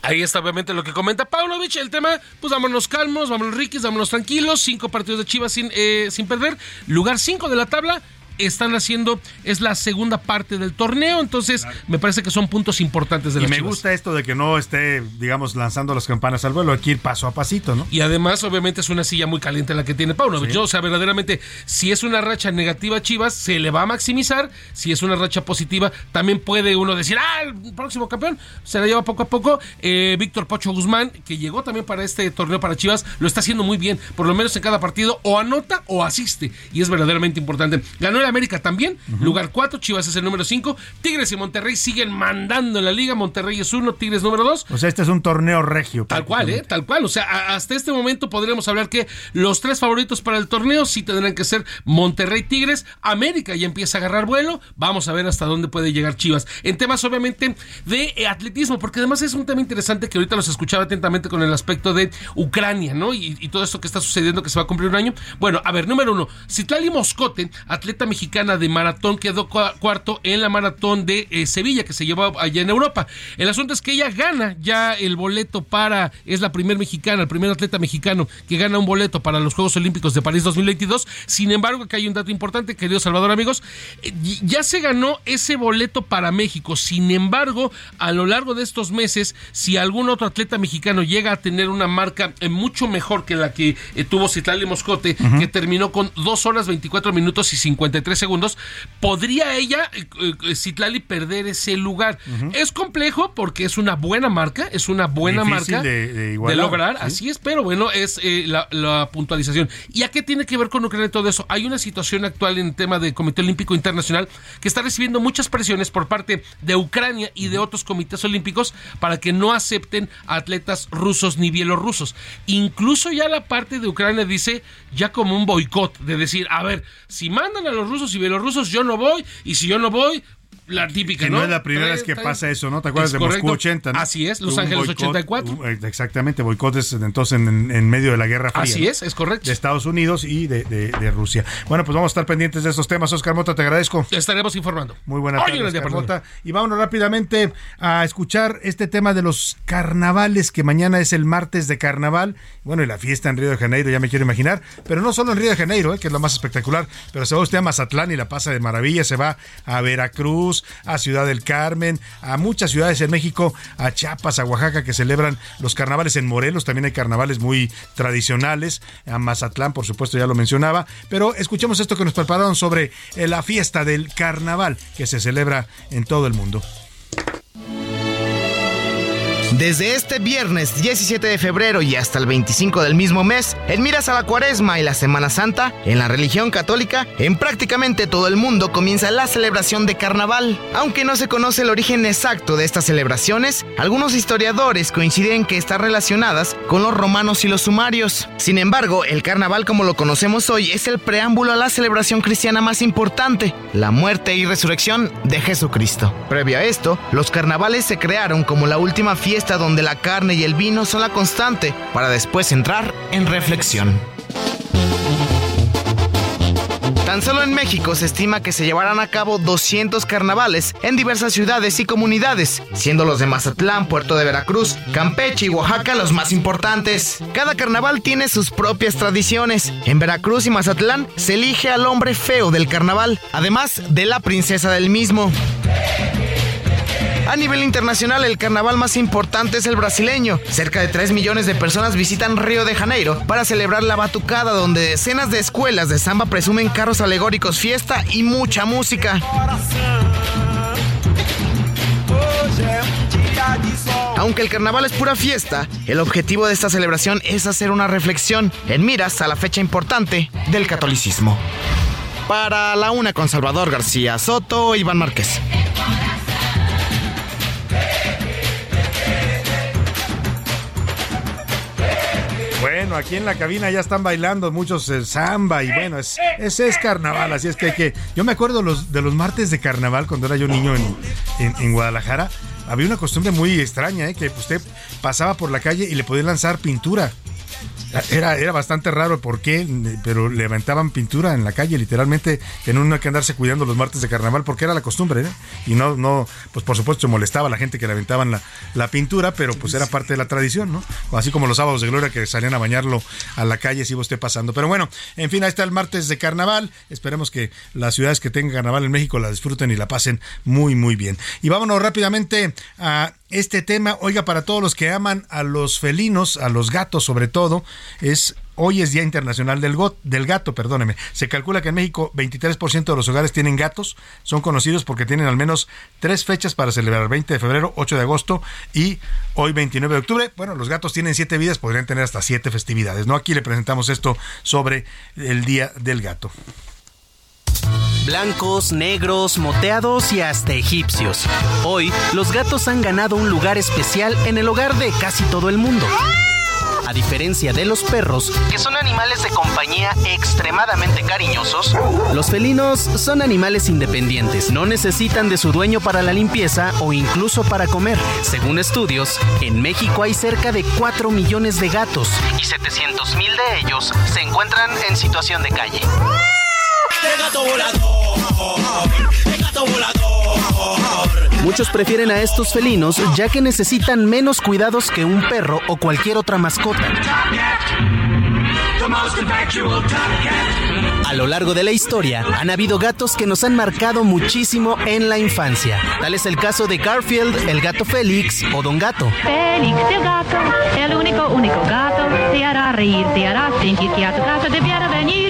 Ahí está obviamente lo que comenta Paunovic. El tema, pues vámonos calmos, vámonos riquis, vámonos tranquilos. Cinco partidos de Chivas sin, eh, sin perder. Lugar cinco de la tabla. Están haciendo, es la segunda parte del torneo. Entonces, me parece que son puntos importantes de Y las me Chivas. gusta esto de que no esté, digamos, lanzando las campanas al vuelo. Hay que ir paso a pasito, ¿no? Y además, obviamente, es una silla muy caliente la que tiene Paunovic. Sí. O sea, verdaderamente, si es una racha negativa a Chivas, se le va a maximizar. Si es una racha positiva, también puede uno decir, ah, el próximo campeón se la lleva poco a poco. Eh, Víctor Pocho Guzmán, que llegó también para este torneo para Chivas, lo está haciendo muy bien. Por lo menos en cada partido, o anota o asiste. Y es verdaderamente importante. Ganó el América también, lugar 4. Chivas es el número 5. Tigres y Monterrey siguen mandando en la liga. Monterrey es 1, Tigres número 2. O sea, este es un torneo regio. Tal cual, ¿eh? Tal cual. O sea, hasta este momento podríamos hablar que los tres favoritos para el torneo sí tendrán que ser Monterrey Tigres. América ya empieza a agarrar vuelo. Vamos a ver hasta dónde puede llegar Chivas. En temas, obviamente, de eh, atletismo, porque además es un tema interesante que ahorita los escuchaba atentamente con el aspecto de Ucrania, ¿no? Y, y todo esto que está sucediendo que se va a cumplir un año. Bueno, a ver, número uno, Citlali Moscote, atleta mexicana de maratón, quedó cua- cuarto en la maratón de eh, Sevilla, que se llevó allá en Europa. El asunto es que ella gana ya el boleto para, es la primer mexicana, el primer atleta mexicano que gana un boleto para los Juegos Olímpicos de París 2022. Sin embargo, que hay un dato importante, querido Salvador, amigos, eh, ya se ganó ese boleto para México. Sin embargo, a lo largo de estos meses, si algún otro atleta mexicano llega a tener una marca eh, mucho mejor que la que eh, tuvo Citlali Moscote, que terminó con 2 horas 24 minutos y 53 segundos, podría ella, eh, eh, Citlali, perder ese lugar. Es complejo porque es una buena marca, es una buena Difícil marca de- de igualar, lograr, sí. así es, pero bueno, es eh, la, la puntualización. ¿Y a qué tiene que ver con Ucrania todo eso? Hay una situación actual en el tema del Comité Olímpico Internacional que está recibiendo muchas presiones por parte de Ucrania y de otros comités olímpicos para que no acepten a atletas rusos ni bielorrusos. Incluso ya la parte de Ucrania dice ya como un boicot, de decir, a ver, si mandan a los rusos y bielorrusos, yo no voy, y si yo no voy, la típica, Que ¿no? no es la primera vez que pasa eso, ¿no? ¿Te acuerdas de Moscú correcto. 80? ¿no? Así es, Los Ángeles boicot, 84. un- exactamente, boicotes entonces en, en medio de la Guerra Fría. Así es, es correcto. De Estados Unidos y de, de- de Rusia. Bueno, pues vamos a estar pendientes de estos temas. Oscar Mota, te agradezco. Estaremos informando. Muy buena tarde, Oscar Mota. Y vámonos rápidamente a escuchar este tema de los carnavales, que mañana es el martes de carnaval. Bueno, y la fiesta en Río de Janeiro, ya me quiero imaginar. Pero no solo en Río de Janeiro, eh, que es lo más espectacular, pero se va usted a Mazatlán y la pasa de maravilla. Se va a Veracruz, a Ciudad del Carmen, a muchas ciudades en México, a Chiapas, a Oaxaca, que celebran los carnavales en Morelos. También hay carnavales muy tradicionales. A Mazatlán, por supuesto, ya lo mencionaba. Pero escuchemos esto que nos prepararon sobre eh, la fiesta del carnaval que se celebra en todo el mundo. Desde este viernes 17 de febrero y hasta el 25 del mismo mes, en miras a la cuaresma y la Semana Santa, en la religión católica, en prácticamente todo el mundo comienza la celebración de carnaval. Aunque no se conoce el origen exacto de estas celebraciones, algunos historiadores coinciden que están relacionadas con los romanos y los sumarios. Sin embargo, el carnaval como lo conocemos hoy es el preámbulo a la celebración cristiana más importante, la muerte y resurrección de Jesucristo. Previo a esto, los carnavales se crearon como la última fiesta donde la carne y el vino son la constante, para después entrar en reflexión. Tan solo en México se estima que se llevarán a cabo 200 carnavales en diversas ciudades y comunidades, siendo los de Mazatlán, Puerto de Veracruz, Campeche y Oaxaca los más importantes. Cada carnaval tiene sus propias tradiciones. En Veracruz y Mazatlán se elige al hombre feo del carnaval, además de la princesa del mismo. A nivel internacional, el carnaval más importante es el brasileño. Cerca de 3 millones de personas visitan Río de Janeiro para celebrar la batucada, donde decenas de escuelas de samba presumen carros alegóricos, fiesta y mucha música. Aunque el carnaval es pura fiesta, el objetivo de esta celebración es hacer una reflexión en miras a la fecha importante del catolicismo. Para la una con Salvador García Soto, Iván Márquez. Bueno, aquí en la cabina ya están bailando muchos eh, samba y bueno, es, es carnaval, así es que hay que... Yo me acuerdo los, de los martes de carnaval cuando era yo niño en, Guadalajara. Había una costumbre muy extraña, ¿eh? que usted pasaba por la calle y le podían lanzar pintura. Era, era bastante raro por qué, pero levantaban pintura en la calle, literalmente, que no que andarse cuidando los martes de carnaval, porque era la costumbre, ¿eh? Y no, no, pues por supuesto molestaba a la gente que le aventaban la, la pintura, pero pues era parte de la tradición, ¿no? Así como los sábados de gloria que salían a bañarlo a la calle si iba usted pasando. Pero bueno, en fin, ahí está el martes de carnaval. Esperemos que las ciudades que tengan carnaval en México la disfruten y la pasen muy, muy bien. Y vámonos rápidamente a este tema, oiga, para todos los que aman a los felinos, a los gatos sobre todo, hoy es Día Internacional del, del Gato, perdóneme. Se calcula que en México 23% de los hogares tienen gatos, son conocidos porque tienen al menos tres fechas para celebrar, 20 de febrero, 8 de agosto y hoy 29 de octubre. Bueno, los gatos tienen siete vidas, podrían tener hasta siete festividades, ¿no? Aquí le presentamos esto sobre el Día del Gato. Blancos, negros, moteados y hasta egipcios. Hoy, los gatos han ganado un lugar especial en el hogar de casi todo el mundo. A diferencia de los perros, que son animales de compañía extremadamente cariñosos, los felinos son animales independientes, no necesitan de su dueño para la limpieza o incluso para comer. Según estudios, en México hay cerca de 4 millones de gatos y 700 mil de ellos se encuentran en situación de calle. El gato volador, el gato volador. Muchos prefieren a estos felinos ya que necesitan menos cuidados que un perro o cualquier otra mascota. A lo largo de la historia, han habido gatos que nos han marcado muchísimo en la infancia. Tal es el caso de Garfield, el gato Félix o Don Gato. Félix el gato, el único, único gato, te hará reír, te hará sentir que a tu casa debiera venir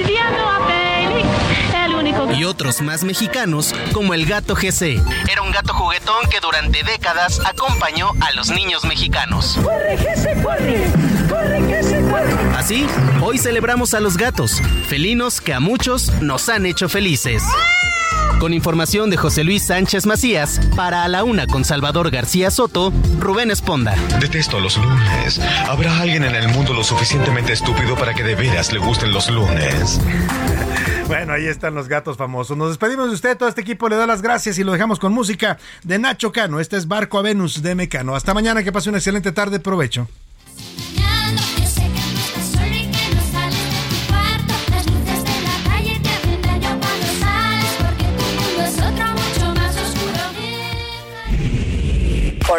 Y otros más mexicanos, como el gato GC. Era un gato juguetón que durante décadas acompañó a los niños mexicanos. Corre, se corre, corre, corre. Así, hoy celebramos a los gatos, felinos que a muchos nos han hecho felices. Con información de José Luis Sánchez Macías, para A la Una con Salvador García Soto, Rubén Esponda. Detesto los lunes. ¿Habrá alguien en el mundo lo suficientemente estúpido para que de veras le gusten los lunes? Bueno, ahí están los gatos famosos. Nos despedimos de usted, todo este equipo le da las gracias y lo dejamos con música de Nacho Cano. Este es Barco a Venus de Mecano. Hasta mañana, que pase una excelente tarde, provecho.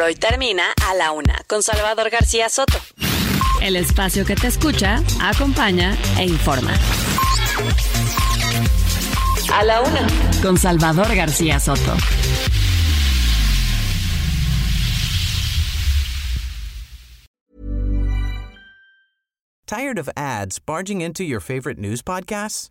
Por hoy termina A la Una con Salvador García Soto. El espacio que te escucha, acompaña e informa. A la Una Con Salvador García Soto. Tired of ads barging into your favorite news podcasts?